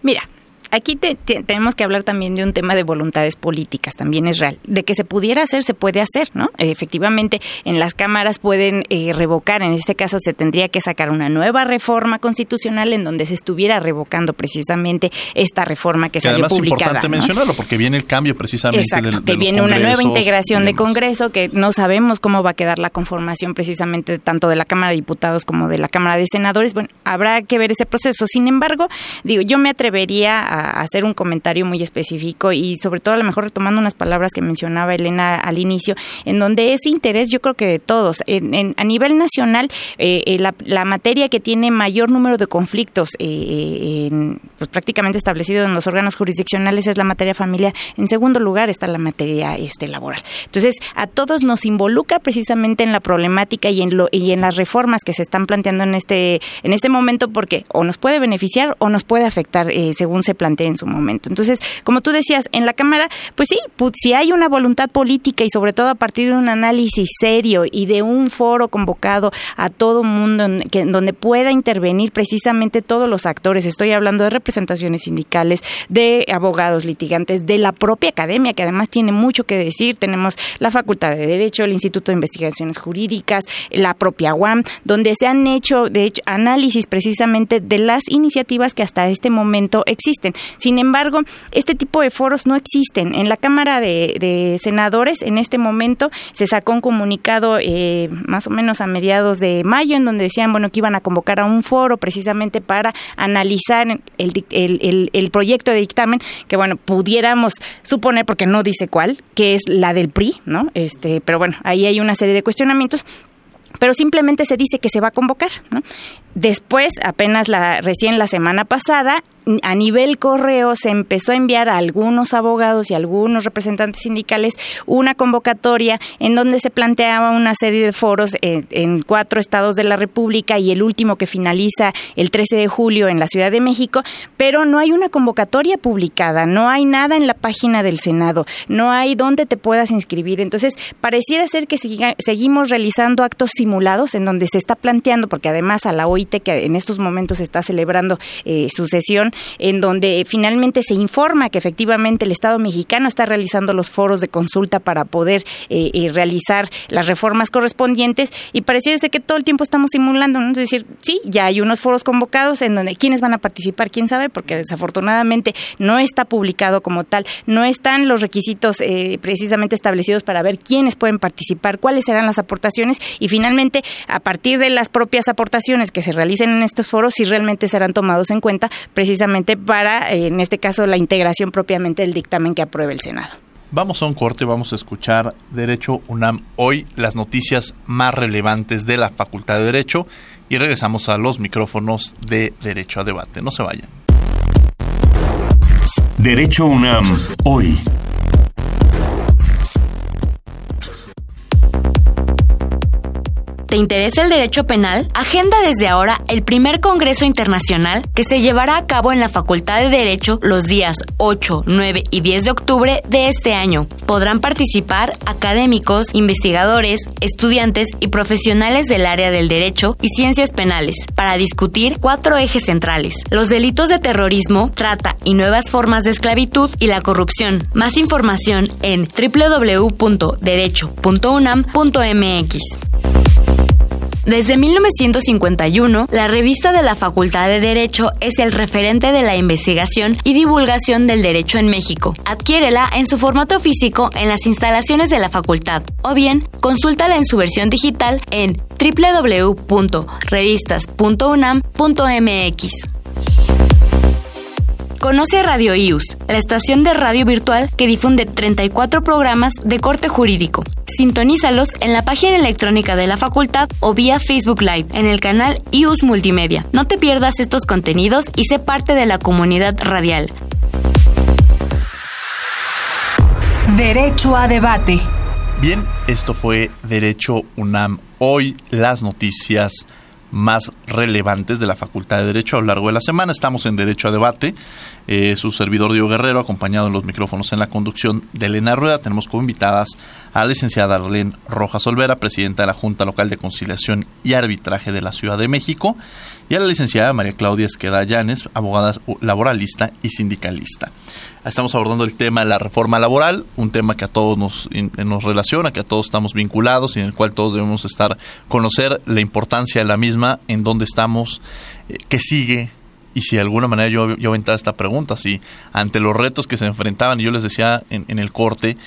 [SPEAKER 9] Mira, aquí te- te- tenemos que hablar también de un tema de voluntades políticas, también es real. De que se pudiera hacer, se puede hacer, ¿no? Efectivamente, en las cámaras pueden eh, revocar, en este caso se tendría que sacar una nueva reforma constitucional en donde se estuviera revocando precisamente esta reforma que,
[SPEAKER 1] Que
[SPEAKER 9] salió
[SPEAKER 1] además es
[SPEAKER 9] publicada.
[SPEAKER 1] importante
[SPEAKER 9] ¿no?
[SPEAKER 1] mencionarlo porque viene el cambio precisamente
[SPEAKER 9] Exacto,
[SPEAKER 1] del- de
[SPEAKER 9] que viene una nueva integración de. Congreso, que no sabemos cómo va a quedar la conformación precisamente tanto de la Cámara de Diputados como de la Cámara de Senadores. Bueno, habrá que ver ese proceso. Sin embargo, digo, yo me atrevería a hacer un comentario muy específico y sobre todo a lo mejor retomando unas palabras que mencionaba Elena al inicio, en donde es interés yo creo que de todos. En, a nivel nacional, eh, eh, la, materia que tiene mayor número de conflictos eh, eh, en- pues, prácticamente establecido en los órganos jurisdiccionales es la materia familiar. En segundo lugar está la materia este, laboral. Entonces, a todos nos involucra precisamente en la problemática y en, lo, y en las reformas que se están planteando en este, en este momento porque o nos puede beneficiar o nos puede afectar según se plantee en su momento. Entonces, como tú decías, en la Cámara, pues sí, pu- si hay una voluntad política y sobre todo a partir de un análisis serio y de un foro convocado a todo mundo en, que, donde pueda intervenir precisamente todos los actores, estoy hablando de representaciones sindicales, de abogados litigantes, de la propia academia, que además tiene mucho que decir, tenemos la Facultad de Derecho, el Instituto de Investigaciones Jurídicas, la propia UAM, donde se han hecho, de hecho, análisis precisamente de las iniciativas que hasta este momento existen. Sin embargo, este tipo de foros no existen. En la Cámara de, Senadores, en este momento, se sacó un comunicado eh, más o menos a mediados de mayo, en donde decían, bueno, que iban a convocar a un foro precisamente para analizar el, el- el proyecto de dictamen, que bueno, pudiéramos suponer, porque no dice cuál, que es la del PRI, ¿no? Este, pero bueno, ahí hay una serie de cuestionamientos pero simplemente se dice que se va a convocar. ¿no? Después, apenas la, recién la semana pasada, a nivel correo se empezó a enviar a algunos abogados y a algunos representantes sindicales una convocatoria en donde se planteaba una serie de foros en, en cuatro estados de la República y el último que finaliza el 13 de julio en la Ciudad de México, pero no hay una convocatoria publicada, no hay nada en la página del Senado, no hay donde te puedas inscribir. Entonces, pareciera ser que siga- seguimos realizando actos simulados en donde se está planteando, porque además a la OIT Que en estos momentos está celebrando eh, su sesión, en donde finalmente se informa que efectivamente el Estado mexicano está realizando los foros de consulta para poder eh, eh, realizar las reformas correspondientes. Y pareciera ser que todo el tiempo estamos simulando, ¿no? es decir, sí, ya hay unos foros convocados en donde quiénes van a participar, quién sabe, porque desafortunadamente no está publicado como tal, no están los requisitos precisamente establecidos para ver quiénes pueden participar, cuáles serán las aportaciones. Y finalmente a partir de las propias aportaciones que se realicen en estos foros, si realmente serán tomados en cuenta precisamente para, eh, en este caso, la integración propiamente del dictamen que apruebe el Senado.
[SPEAKER 1] Vamos a un corte, vamos a escuchar Derecho UNAM hoy, las noticias más relevantes de la Facultad de Derecho y regresamos a los micrófonos de Derecho a Debate. No se vayan.
[SPEAKER 8] Derecho UNAM hoy.
[SPEAKER 11] ¿Te interesa el derecho penal? Agenda desde ahora el primer Congreso Internacional que se llevará a cabo en la Facultad de Derecho los días 8, 9 y 10 de octubre de este año. Podrán participar académicos, investigadores, estudiantes y profesionales del área del derecho y ciencias penales para discutir cuatro ejes centrales, los delitos de terrorismo, trata y nuevas formas de esclavitud y la corrupción. Más información en www.derecho.unam.mx. Desde 1951, la revista de la Facultad de Derecho es el referente de la investigación y divulgación del derecho en México. Adquiérela en su formato físico en las instalaciones de la facultad o bien consúltala en su versión digital en www.revistas.unam.mx. Conoce Radio IUS, la estación de radio virtual que difunde 34 programas de corte jurídico. Sintonízalos en la página electrónica de la facultad o vía Facebook Live en el canal IUS Multimedia. No te pierdas estos contenidos y sé parte de la comunidad radial.
[SPEAKER 3] Derecho a debate.
[SPEAKER 1] Bien, esto fue Derecho UNAM. Hoy las noticias más relevantes de la Facultad de Derecho a lo largo de la semana. Estamos en Derecho a Debate. Eh, su servidor Diego Guerrero, acompañado en los micrófonos en la conducción de Elena Rueda. Tenemos como invitadas a la licenciada Arlene Rojas Olvera, presidenta de la Junta Local de Conciliación y Arbitraje de la Ciudad de México, y a la licenciada María Claudia Esqueda Llanes, abogada laboralista y sindicalista. Estamos abordando el tema de la reforma laboral, un tema que a todos nos, nos relaciona, que a todos estamos vinculados y en el cual todos debemos estar, conocer la importancia de la misma, en dónde estamos, eh, qué sigue, y si de alguna manera yo, yo aventaba esta pregunta, si ante los retos que se enfrentaban, yo les decía en, en el corte,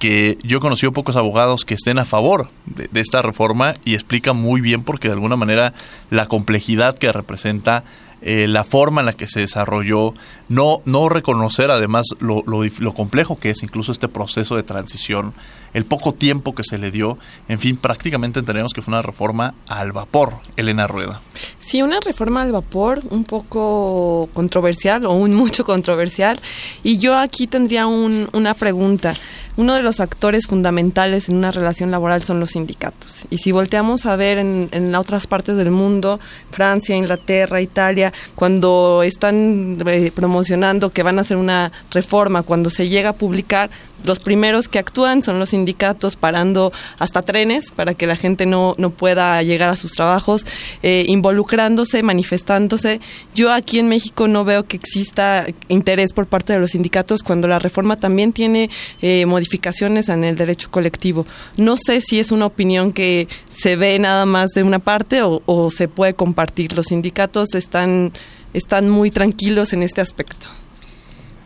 [SPEAKER 1] que yo he conocido pocos abogados que estén a favor de, esta reforma y explica muy bien porque de alguna manera la complejidad que representa eh, la forma en la que se desarrolló, no, no reconocer además lo, lo, complejo que es incluso este proceso de transición, el poco tiempo que se le dio, en fin, prácticamente entendemos que fue una reforma al vapor, Elena Rueda.
[SPEAKER 2] Sí, una reforma al vapor un poco controversial o un mucho controversial, y yo aquí tendría un, una pregunta uno de los actores fundamentales en una relación laboral son los sindicatos. Y si volteamos a ver en, en otras partes del mundo, Francia, Inglaterra, Italia, cuando están eh, promocionando que van a hacer una reforma, cuando se llega a publicar, los primeros que actúan son los sindicatos parando hasta trenes para que la gente no, no pueda llegar a sus trabajos, eh, involucrándose, manifestándose. Yo aquí en México no veo que exista interés por parte de los sindicatos cuando la reforma también tiene eh, modificaciones en el derecho colectivo. No sé si es una opinión que se ve nada más de una parte o, o se puede compartir. Los sindicatos están, están muy tranquilos en este aspecto.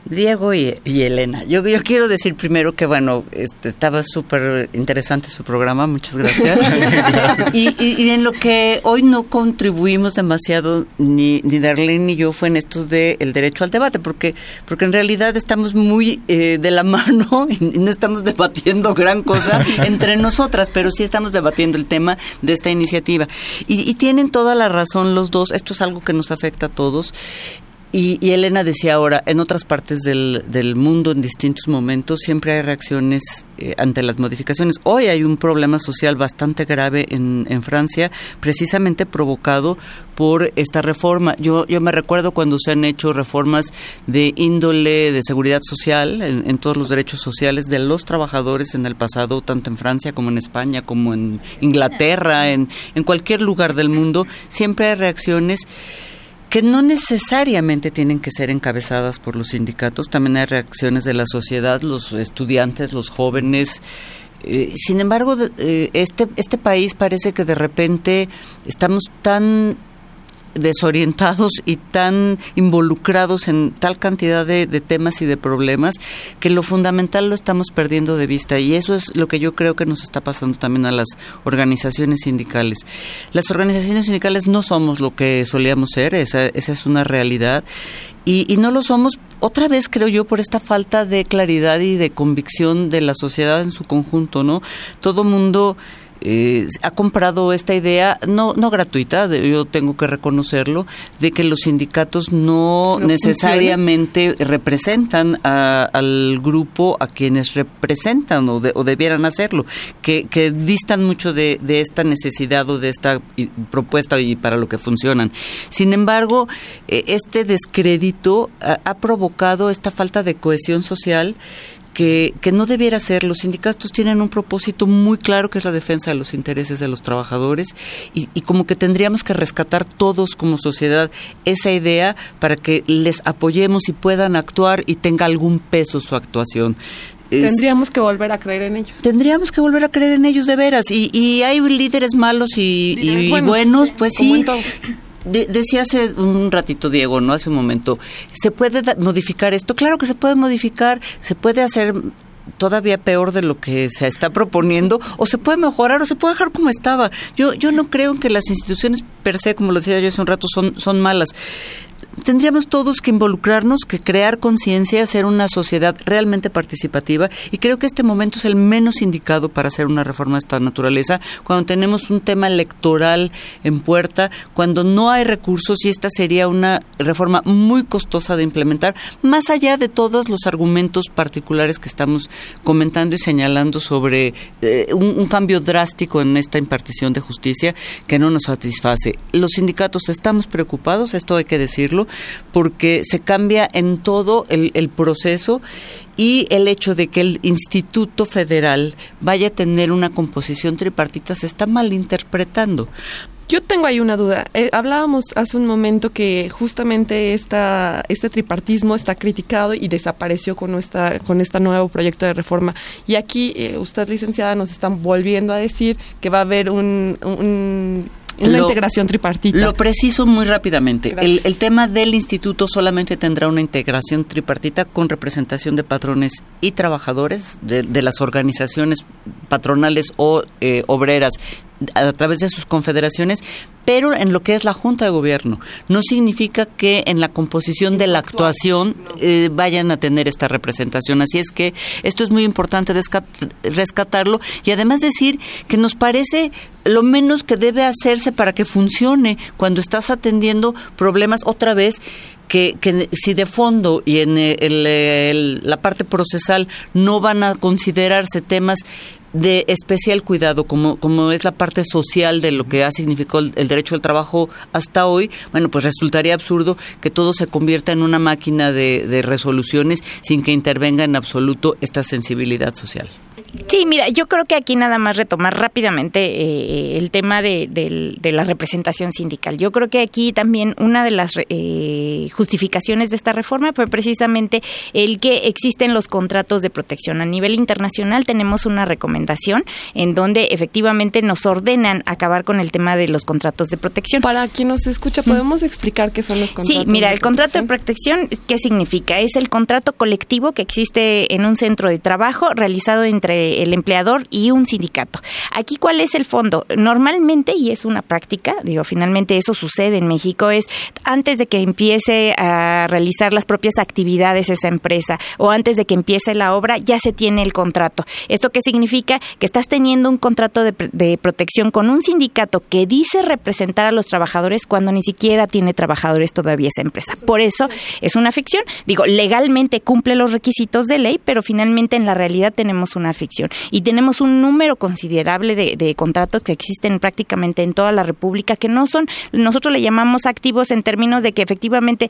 [SPEAKER 10] Diego y, y, Elena, yo, yo quiero decir primero que, bueno, este, estaba súper interesante su programa, muchas gracias. (laughs) y, y, y, en lo que hoy no contribuimos demasiado, ni, ni Darlene ni yo, fue en esto del de derecho al debate, porque, porque en realidad estamos muy eh, de la (laughs) mano y no estamos debatiendo gran cosa (laughs) entre nosotras, pero sí estamos debatiendo el tema de esta iniciativa. Y, y tienen toda la razón los dos, esto es algo que nos afecta a todos Y, Elena decía ahora, en otras partes del, del, mundo, en distintos momentos, siempre hay reacciones eh, ante las modificaciones. Hoy hay un problema social bastante grave en, en, Francia, precisamente provocado por esta reforma. Yo, yo me recuerdo cuando se han hecho reformas de índole de seguridad social, en, en todos los derechos sociales de los trabajadores en el pasado, tanto en Francia como en España, como en Inglaterra, en, en cualquier lugar del mundo, siempre hay reacciones que no necesariamente tienen que ser encabezadas por los sindicatos, también hay reacciones de la sociedad, los estudiantes, los jóvenes. Eh, sin embargo, eh, este, este país parece que de repente estamos tan desorientados y tan involucrados en tal cantidad de, temas y de problemas que lo fundamental lo estamos perdiendo de vista y eso es lo que yo creo que nos está pasando también a las organizaciones sindicales. Las organizaciones sindicales no somos lo que solíamos ser, esa, esa es una realidad y, y no lo somos otra vez creo yo por esta falta de claridad y de convicción de la sociedad en su conjunto, ¿no? Todo mundo eh, ha comprado esta idea, no, no gratuita, yo tengo que reconocerlo, de que los sindicatos no, necesariamente representan al grupo a quienes representan o, debieran hacerlo, que, que distan mucho de, esta necesidad o de esta propuesta y para lo que funcionan. Sin embargo, eh, este descrédito ha provocado esta falta de cohesión social que, que, no debiera ser. Los sindicatos tienen un propósito muy claro que es la defensa de los intereses de los trabajadores y, y, como que tendríamos que rescatar todos como sociedad esa idea para que les apoyemos y puedan actuar y tenga algún peso su actuación.
[SPEAKER 2] Tendríamos que volver a creer en ellos.
[SPEAKER 10] Tendríamos que volver a creer en ellos de veras. Y, y hay líderes malos y, buenos, pues sí decía hace un ratito, Diego, ¿no? Hace un momento, ¿se puede modificar esto? Claro que se puede modificar, se puede hacer todavía peor de lo que se está proponiendo o se puede mejorar o se puede dejar como estaba. Yo yo no creo que las instituciones per se, como lo decía yo hace un rato, son son malas tendríamos todos que involucrarnos, que crear conciencia, hacer una sociedad realmente participativa y creo que este momento es el menos indicado para hacer una reforma de esta naturaleza, cuando tenemos un tema electoral en puerta, cuando no hay recursos y esta sería una reforma muy costosa de implementar, más allá de todos los argumentos particulares que estamos comentando y señalando sobre eh, un, un cambio drástico en esta impartición de justicia que no nos satisface. Los sindicatos estamos preocupados, esto hay que decirlo, porque se cambia en todo el, proceso y el hecho de que el Instituto Federal vaya a tener una composición tripartita se está malinterpretando.
[SPEAKER 2] Yo tengo ahí una duda. Eh, hablábamos hace un momento que justamente esta, este tripartismo está criticado y desapareció con, nuestra, con este nuevo proyecto de reforma. Y aquí, eh, usted, licenciada, nos están volviendo a decir que va a haber un una integración tripartita.
[SPEAKER 10] Lo preciso muy rápidamente. El, el, tema del instituto solamente tendrá una integración tripartita con representación de patrones y trabajadores de, de las organizaciones patronales o eh, obreras a través de sus confederaciones, pero en lo que es la Junta de Gobierno. No significa que en la composición de la actuación eh, vayan a tener esta representación. Así es que esto es muy importante rescatarlo y además decir que nos parece lo menos que debe hacerse para que funcione cuando estás atendiendo problemas otra vez que, que, si de fondo y en el, la parte procesal no van a considerarse temas de especial cuidado, como, como es la parte social de lo que ha significado el, derecho al trabajo hasta hoy, bueno, pues resultaría absurdo que todo se convierta en una máquina de, de resoluciones sin que intervenga en absoluto esta sensibilidad social.
[SPEAKER 9] Sí, mira, yo creo que aquí nada más retomar rápidamente eh, el tema de, de, la representación sindical. Yo creo que aquí también una de las eh, justificaciones de esta reforma fue precisamente el que existen los contratos de protección. A nivel internacional tenemos una recomendación en donde efectivamente nos ordenan acabar con el tema de los contratos de protección.
[SPEAKER 2] Para quien nos escucha, ¿podemos explicar qué son los contratos?
[SPEAKER 9] Sí, mira, el contrato de protección, ¿qué significa? Es el contrato colectivo que existe en un centro de trabajo realizado entre el empleador y un sindicato. Aquí, ¿cuál es el fondo? Normalmente, y es una práctica, digo, finalmente eso sucede en México, es antes de que empiece a realizar las propias actividades esa empresa o antes de que empiece la obra, ya se tiene el contrato. ¿Esto qué significa? Que estás teniendo un contrato de, de protección con un sindicato que dice representar a los trabajadores cuando ni siquiera tiene trabajadores todavía esa empresa. Por eso es una ficción. Digo, legalmente cumple los requisitos de ley, pero finalmente en la realidad tenemos una ficción. Y tenemos un número considerable de, contratos que existen prácticamente en toda la República que no son, nosotros le llamamos activos en términos de que efectivamente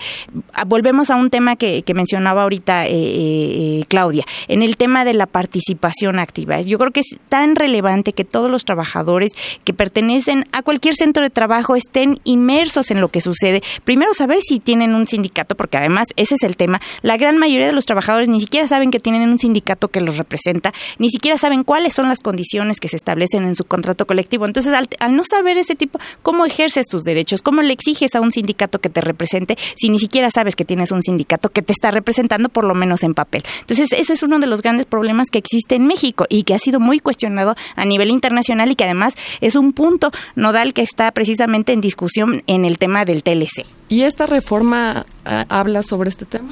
[SPEAKER 9] ah, volvemos a un tema que, mencionaba ahorita eh, eh, Claudia, en el tema de la participación activa. Yo creo que es tan relevante que todos los trabajadores que pertenecen a cualquier centro de trabajo estén inmersos en lo que sucede. Primero saber si tienen un sindicato, porque además ese es el tema. La gran mayoría de los trabajadores ni siquiera saben que tienen un sindicato que los representa, ni siquiera saben cuáles son las condiciones que se establecen en su contrato colectivo. Entonces, al, no saber ese tipo, ¿cómo ejerces tus derechos? ¿Cómo le exiges a un sindicato que te represente si ni siquiera sabes que tienes un sindicato que te está representando, por lo menos en papel? Entonces, ese es uno de los grandes problemas que existe en México y que ha sido muy cuestionado a nivel internacional y que además es un punto nodal que está precisamente en discusión en el tema del TLC.
[SPEAKER 2] ¿Y esta reforma ah, habla sobre este tema?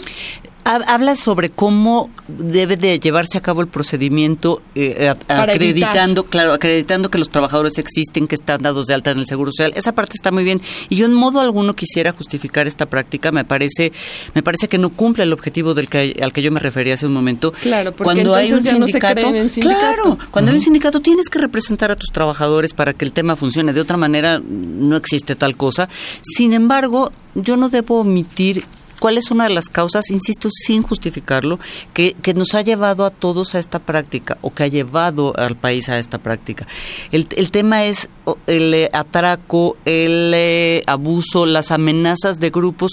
[SPEAKER 10] Habla sobre cómo debe de llevarse a cabo el procedimiento eh, acreditando, claro, acreditando que los trabajadores existen, que están dados de alta en el Seguro Social. Esa parte está muy bien y yo en modo alguno quisiera justificar esta práctica. Me parece, me parece que no cumple el objetivo del que, al que yo me refería hace un momento.
[SPEAKER 2] Claro, porque cuando hay un sindicato,
[SPEAKER 10] claro, cuando hay un sindicato tienes que representar a tus trabajadores para que el tema funcione. De otra manera no existe tal cosa. Sin embargo, yo no debo omitir cuál es una de las causas, insisto, sin justificarlo, que, que nos ha llevado a todos a esta práctica o que ha llevado al país a esta práctica. El, el tema es el eh, atraco, el eh, abuso, las amenazas de grupos.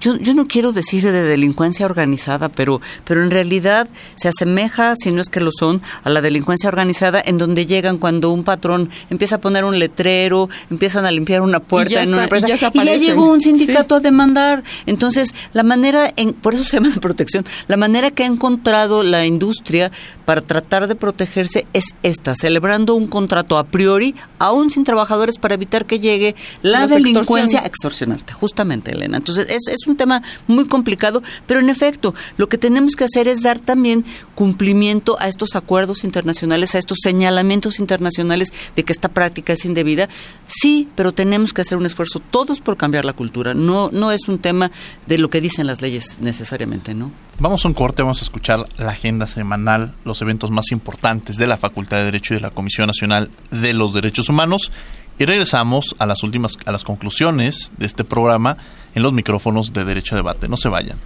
[SPEAKER 10] Yo, yo no quiero decir de delincuencia organizada, pero, pero en realidad se asemeja, si no es que lo son, a la delincuencia organizada en donde llegan cuando un patrón empieza a poner un letrero, empiezan a limpiar una puerta en una empresa y ya, llegó un sindicato a demandar. Entonces, la manera, en, por eso se llama (laughs) protección, la manera que ha encontrado la industria para tratar de protegerse es esta, celebrando un contrato a priori, aún sin trabajadores, para evitar que llegue la delincuencia a extorsionarte, justamente, Elena. Entonces, es, es un tema muy complicado, pero en efecto, lo que tenemos que hacer es dar también cumplimiento a estos acuerdos internacionales, a estos señalamientos internacionales de que esta práctica es indebida. Sí, pero tenemos que hacer un esfuerzo todos por cambiar la cultura. No, no es un tema de lo que dicen las leyes necesariamente, ¿no?
[SPEAKER 1] Vamos a un corte, vamos a escuchar la agenda semanal, los eventos más importantes de la Facultad de Derecho y de la Comisión Nacional de los Derechos Humanos y regresamos a las últimas a las conclusiones de este programa en los micrófonos de Derecho a Debate. No se vayan.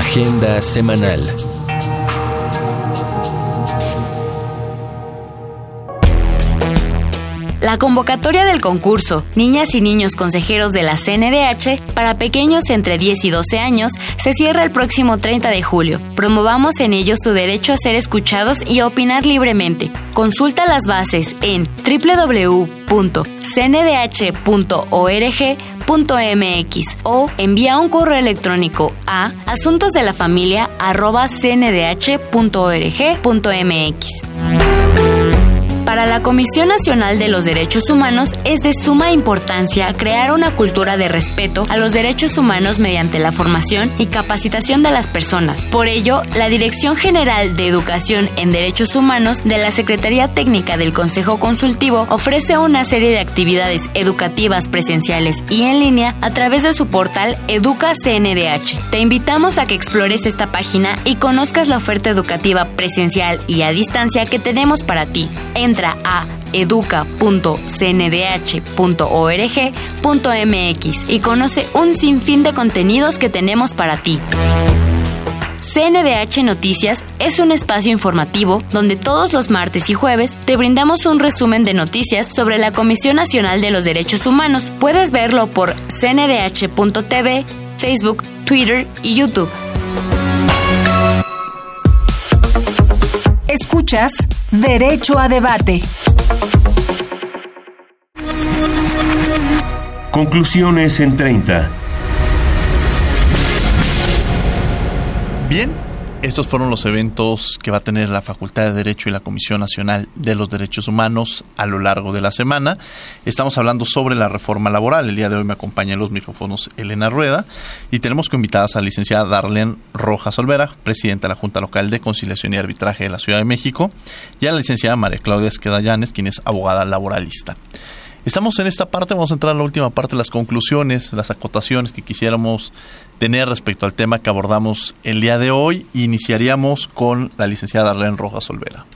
[SPEAKER 12] Agenda semanal.
[SPEAKER 11] La convocatoria del concurso Niñas y Niños Consejeros de la CNDH para pequeños entre 10 y 12 años se cierra el próximo 30 de julio. Promovamos en ellos su derecho a ser escuchados y a opinar libremente. Consulta las bases en www.cndh.org.mx o envía un correo electrónico a asuntosdelafamilia.cndh.org.mx. Para la Comisión Nacional de los Derechos Humanos es de suma importancia crear una cultura de respeto a los derechos humanos mediante la formación y capacitación de las personas. Por ello, la Dirección General de Educación en Derechos Humanos de la Secretaría Técnica del Consejo Consultivo ofrece una serie de actividades educativas presenciales y en línea a través de su portal Educa CNDH. Te invitamos a que explores esta página y conozcas la oferta educativa presencial y a distancia que tenemos para ti entra a educa.cndh.org.mx y conoce un sinfín de contenidos que tenemos para ti. CNDH Noticias es un espacio informativo donde todos los martes y jueves te brindamos un resumen de noticias sobre la Comisión Nacional de los Derechos Humanos. Puedes verlo por cndh.tv, Facebook, Twitter y YouTube.
[SPEAKER 3] Escuchas Derecho a Debate.
[SPEAKER 8] Conclusiones en 30.
[SPEAKER 1] Bien, estos fueron los eventos que va a tener la Facultad de Derecho y la Comisión Nacional de los Derechos Humanos a lo largo de la semana. Estamos hablando sobre la reforma laboral. El día de hoy me acompaña en los micrófonos Elena Rueda y tenemos que invitadas a la licenciada Darlene Rojas Olvera, presidenta de la Junta Local de Conciliación y Arbitraje de la Ciudad de México, y a la licenciada María Claudia Esquedallanes, quien es abogada laboralista. Estamos en esta parte, vamos a entrar a la última parte, las conclusiones, las acotaciones que quisiéramos tener respecto al tema que abordamos el día de hoy. Iniciaríamos con la licenciada Arlene Rojas Olvera.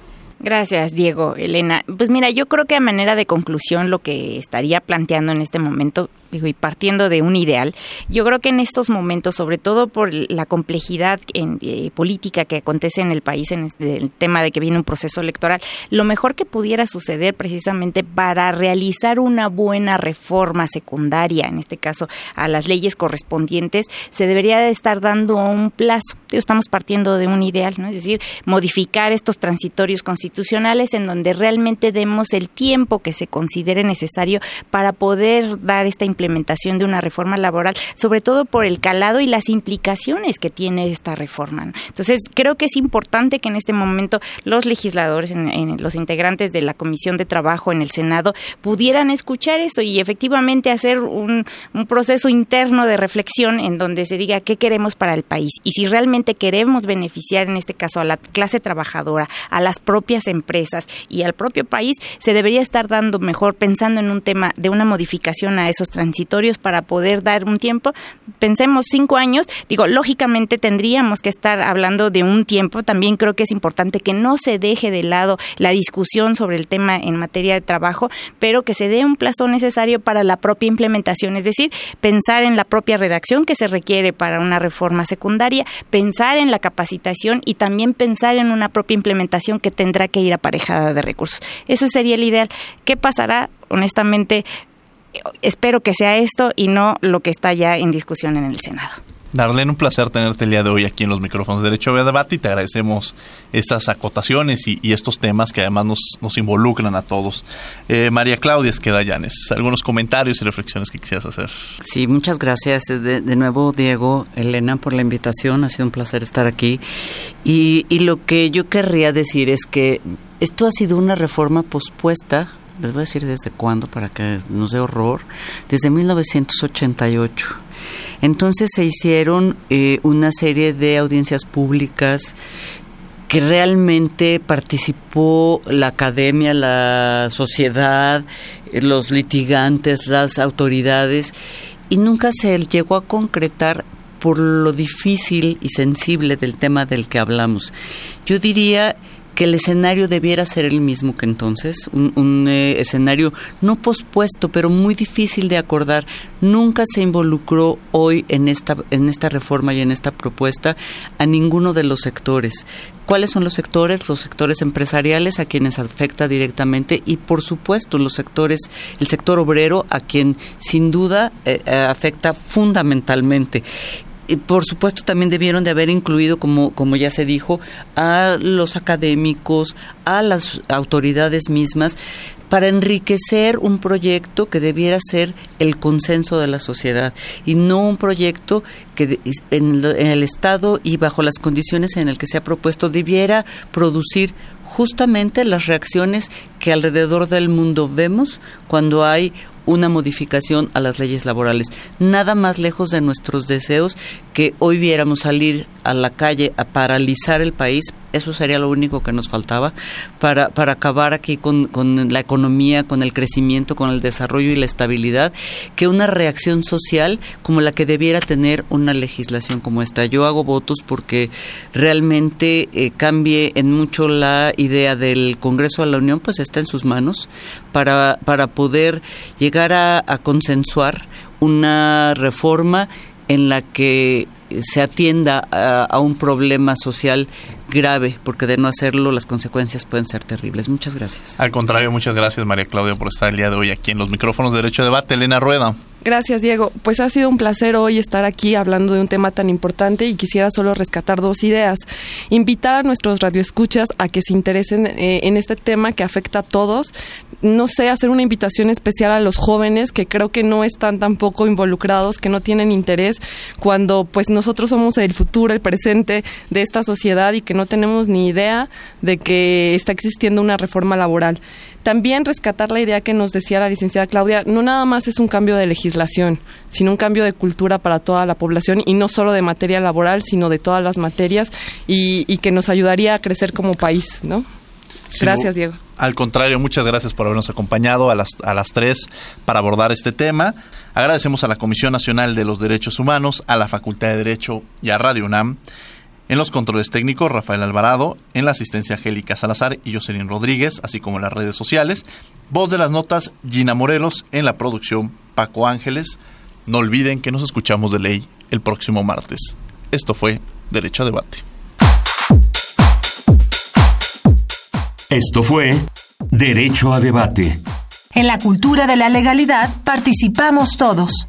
[SPEAKER 9] Gracias, Diego, Elena. Pues mira, yo creo que a manera de conclusión lo que estaría planteando en este momento y partiendo de un ideal, yo creo que en estos momentos, sobre todo por la complejidad eh, política que acontece en el país, en este, el tema de que viene un proceso electoral, lo mejor que pudiera suceder precisamente para realizar una buena reforma secundaria, en este caso a las leyes correspondientes, se debería de estar dando un plazo. Estamos partiendo de un ideal, ¿no? Es decir, modificar estos transitorios constitucionales en donde realmente demos el tiempo que se considere necesario para poder dar esta implementación de una reforma laboral, sobre todo por el calado y las implicaciones que tiene esta reforma. Entonces, creo que es importante que en este momento los legisladores, en, los integrantes de la Comisión de Trabajo en el Senado, pudieran escuchar eso y efectivamente hacer un, proceso interno de reflexión en donde se diga qué queremos para el país y si realmente queremos beneficiar, en este caso, a la clase trabajadora, a las propias empresas y al propio país, se debería estar dando mejor pensando en un tema de una modificación a esos transitorios para poder dar un tiempo. Pensemos cinco años, digo, lógicamente tendríamos que estar hablando de un tiempo. También creo que es importante que no se deje de lado la discusión sobre el tema en materia de trabajo, pero que se dé un plazo necesario para la propia implementación, es decir, pensar en la propia redacción que se requiere para una reforma secundaria, pensar en la capacitación y también pensar en una propia implementación que tendrá que ir aparejada de recursos. Eso sería el ideal. ¿Qué pasará? Honestamente, espero que sea esto y no lo que está ya en discusión en el Senado.
[SPEAKER 1] Darlene, un placer tenerte el día de hoy aquí en los micrófonos de Derecho a Debate y te agradecemos estas acotaciones y, estos temas que además nos, nos involucran a todos. Eh, María Claudia Esquedallanes, algunos comentarios y reflexiones que quisieras hacer.
[SPEAKER 10] Sí, muchas gracias de, nuevo, Diego, Elena, por la invitación. Ha sido un placer estar aquí. Y, y lo que yo querría decir es que esto ha sido una reforma pospuesta les voy a decir desde cuándo para que nos dé horror, desde 1988. Entonces se hicieron eh, una serie de audiencias públicas que realmente participó la academia, la sociedad, los litigantes, las autoridades, y nunca se llegó a concretar por lo difícil y sensible del tema del que hablamos. Yo diría que el escenario debiera ser el mismo que entonces, un, eh, escenario no pospuesto, pero muy difícil de acordar. Nunca se involucró hoy en esta, en esta reforma y en esta propuesta a ninguno de los sectores. ¿Cuáles son los sectores? Los sectores empresariales a quienes afecta directamente y por supuesto los sectores, el sector obrero a quien sin duda eh, eh, afecta fundamentalmente por supuesto también debieron de haber incluido, como, como ya se dijo, a los académicos, a las autoridades mismas, para enriquecer un proyecto que debiera ser el consenso de la sociedad y no un proyecto que en, el Estado y bajo las condiciones en el que se ha propuesto debiera producir justamente las reacciones que alrededor del mundo vemos cuando hay una modificación a las leyes laborales. Nada más lejos de nuestros deseos que hoy viéramos salir a la calle a paralizar el país. Eso sería lo único que nos faltaba para, para acabar aquí con, con la economía, con el crecimiento, con el desarrollo y la estabilidad, que una reacción social como la que debiera tener una legislación como esta. Yo hago votos porque realmente eh, cambie en mucho la idea del Congreso de la Unión, pues está en sus manos para, para poder llegar a, consensuar una reforma en la que se atienda a, un problema social grave, porque de no hacerlo las consecuencias pueden ser terribles. Muchas gracias.
[SPEAKER 1] Al contrario, muchas gracias María Claudia por estar el día de hoy aquí en los micrófonos de Derecho a Debate. Elena Rueda.
[SPEAKER 2] Gracias, Diego. Pues ha sido un placer hoy estar aquí hablando de un tema tan importante y quisiera solo rescatar dos ideas. Invitar a nuestros radioescuchas a que se interesen eh, en este tema que afecta a todos. No sé, hacer una invitación especial a los jóvenes que creo que no están tampoco involucrados, que no tienen interés cuando pues nosotros somos el futuro, el presente de esta sociedad y que no tenemos ni idea de que está existiendo una reforma laboral. También rescatar la idea que nos decía la licenciada Claudia, no nada más es un cambio de legislación, sino un cambio de cultura para toda la población y no solo de materia laboral, sino de todas las materias y, que nos ayudaría a crecer como país, ¿no? gracias, Diego.
[SPEAKER 1] Al contrario, muchas gracias por habernos acompañado a las, a las tres para abordar este tema. Agradecemos a la Comisión Nacional de los Derechos Humanos, a la Facultad de Derecho y a Radio UNAM. En los controles técnicos, Rafael Alvarado. En la asistencia, Angélica Salazar y Jocelyn Rodríguez, así como en las redes sociales. Voz de las notas, Gina Morelos. En la producción, Paco Ángeles. No olviden que nos escuchamos de ley el próximo martes. Esto fue Derecho a Debate.
[SPEAKER 8] Esto fue Derecho a Debate.
[SPEAKER 3] En la cultura de la legalidad participamos todos.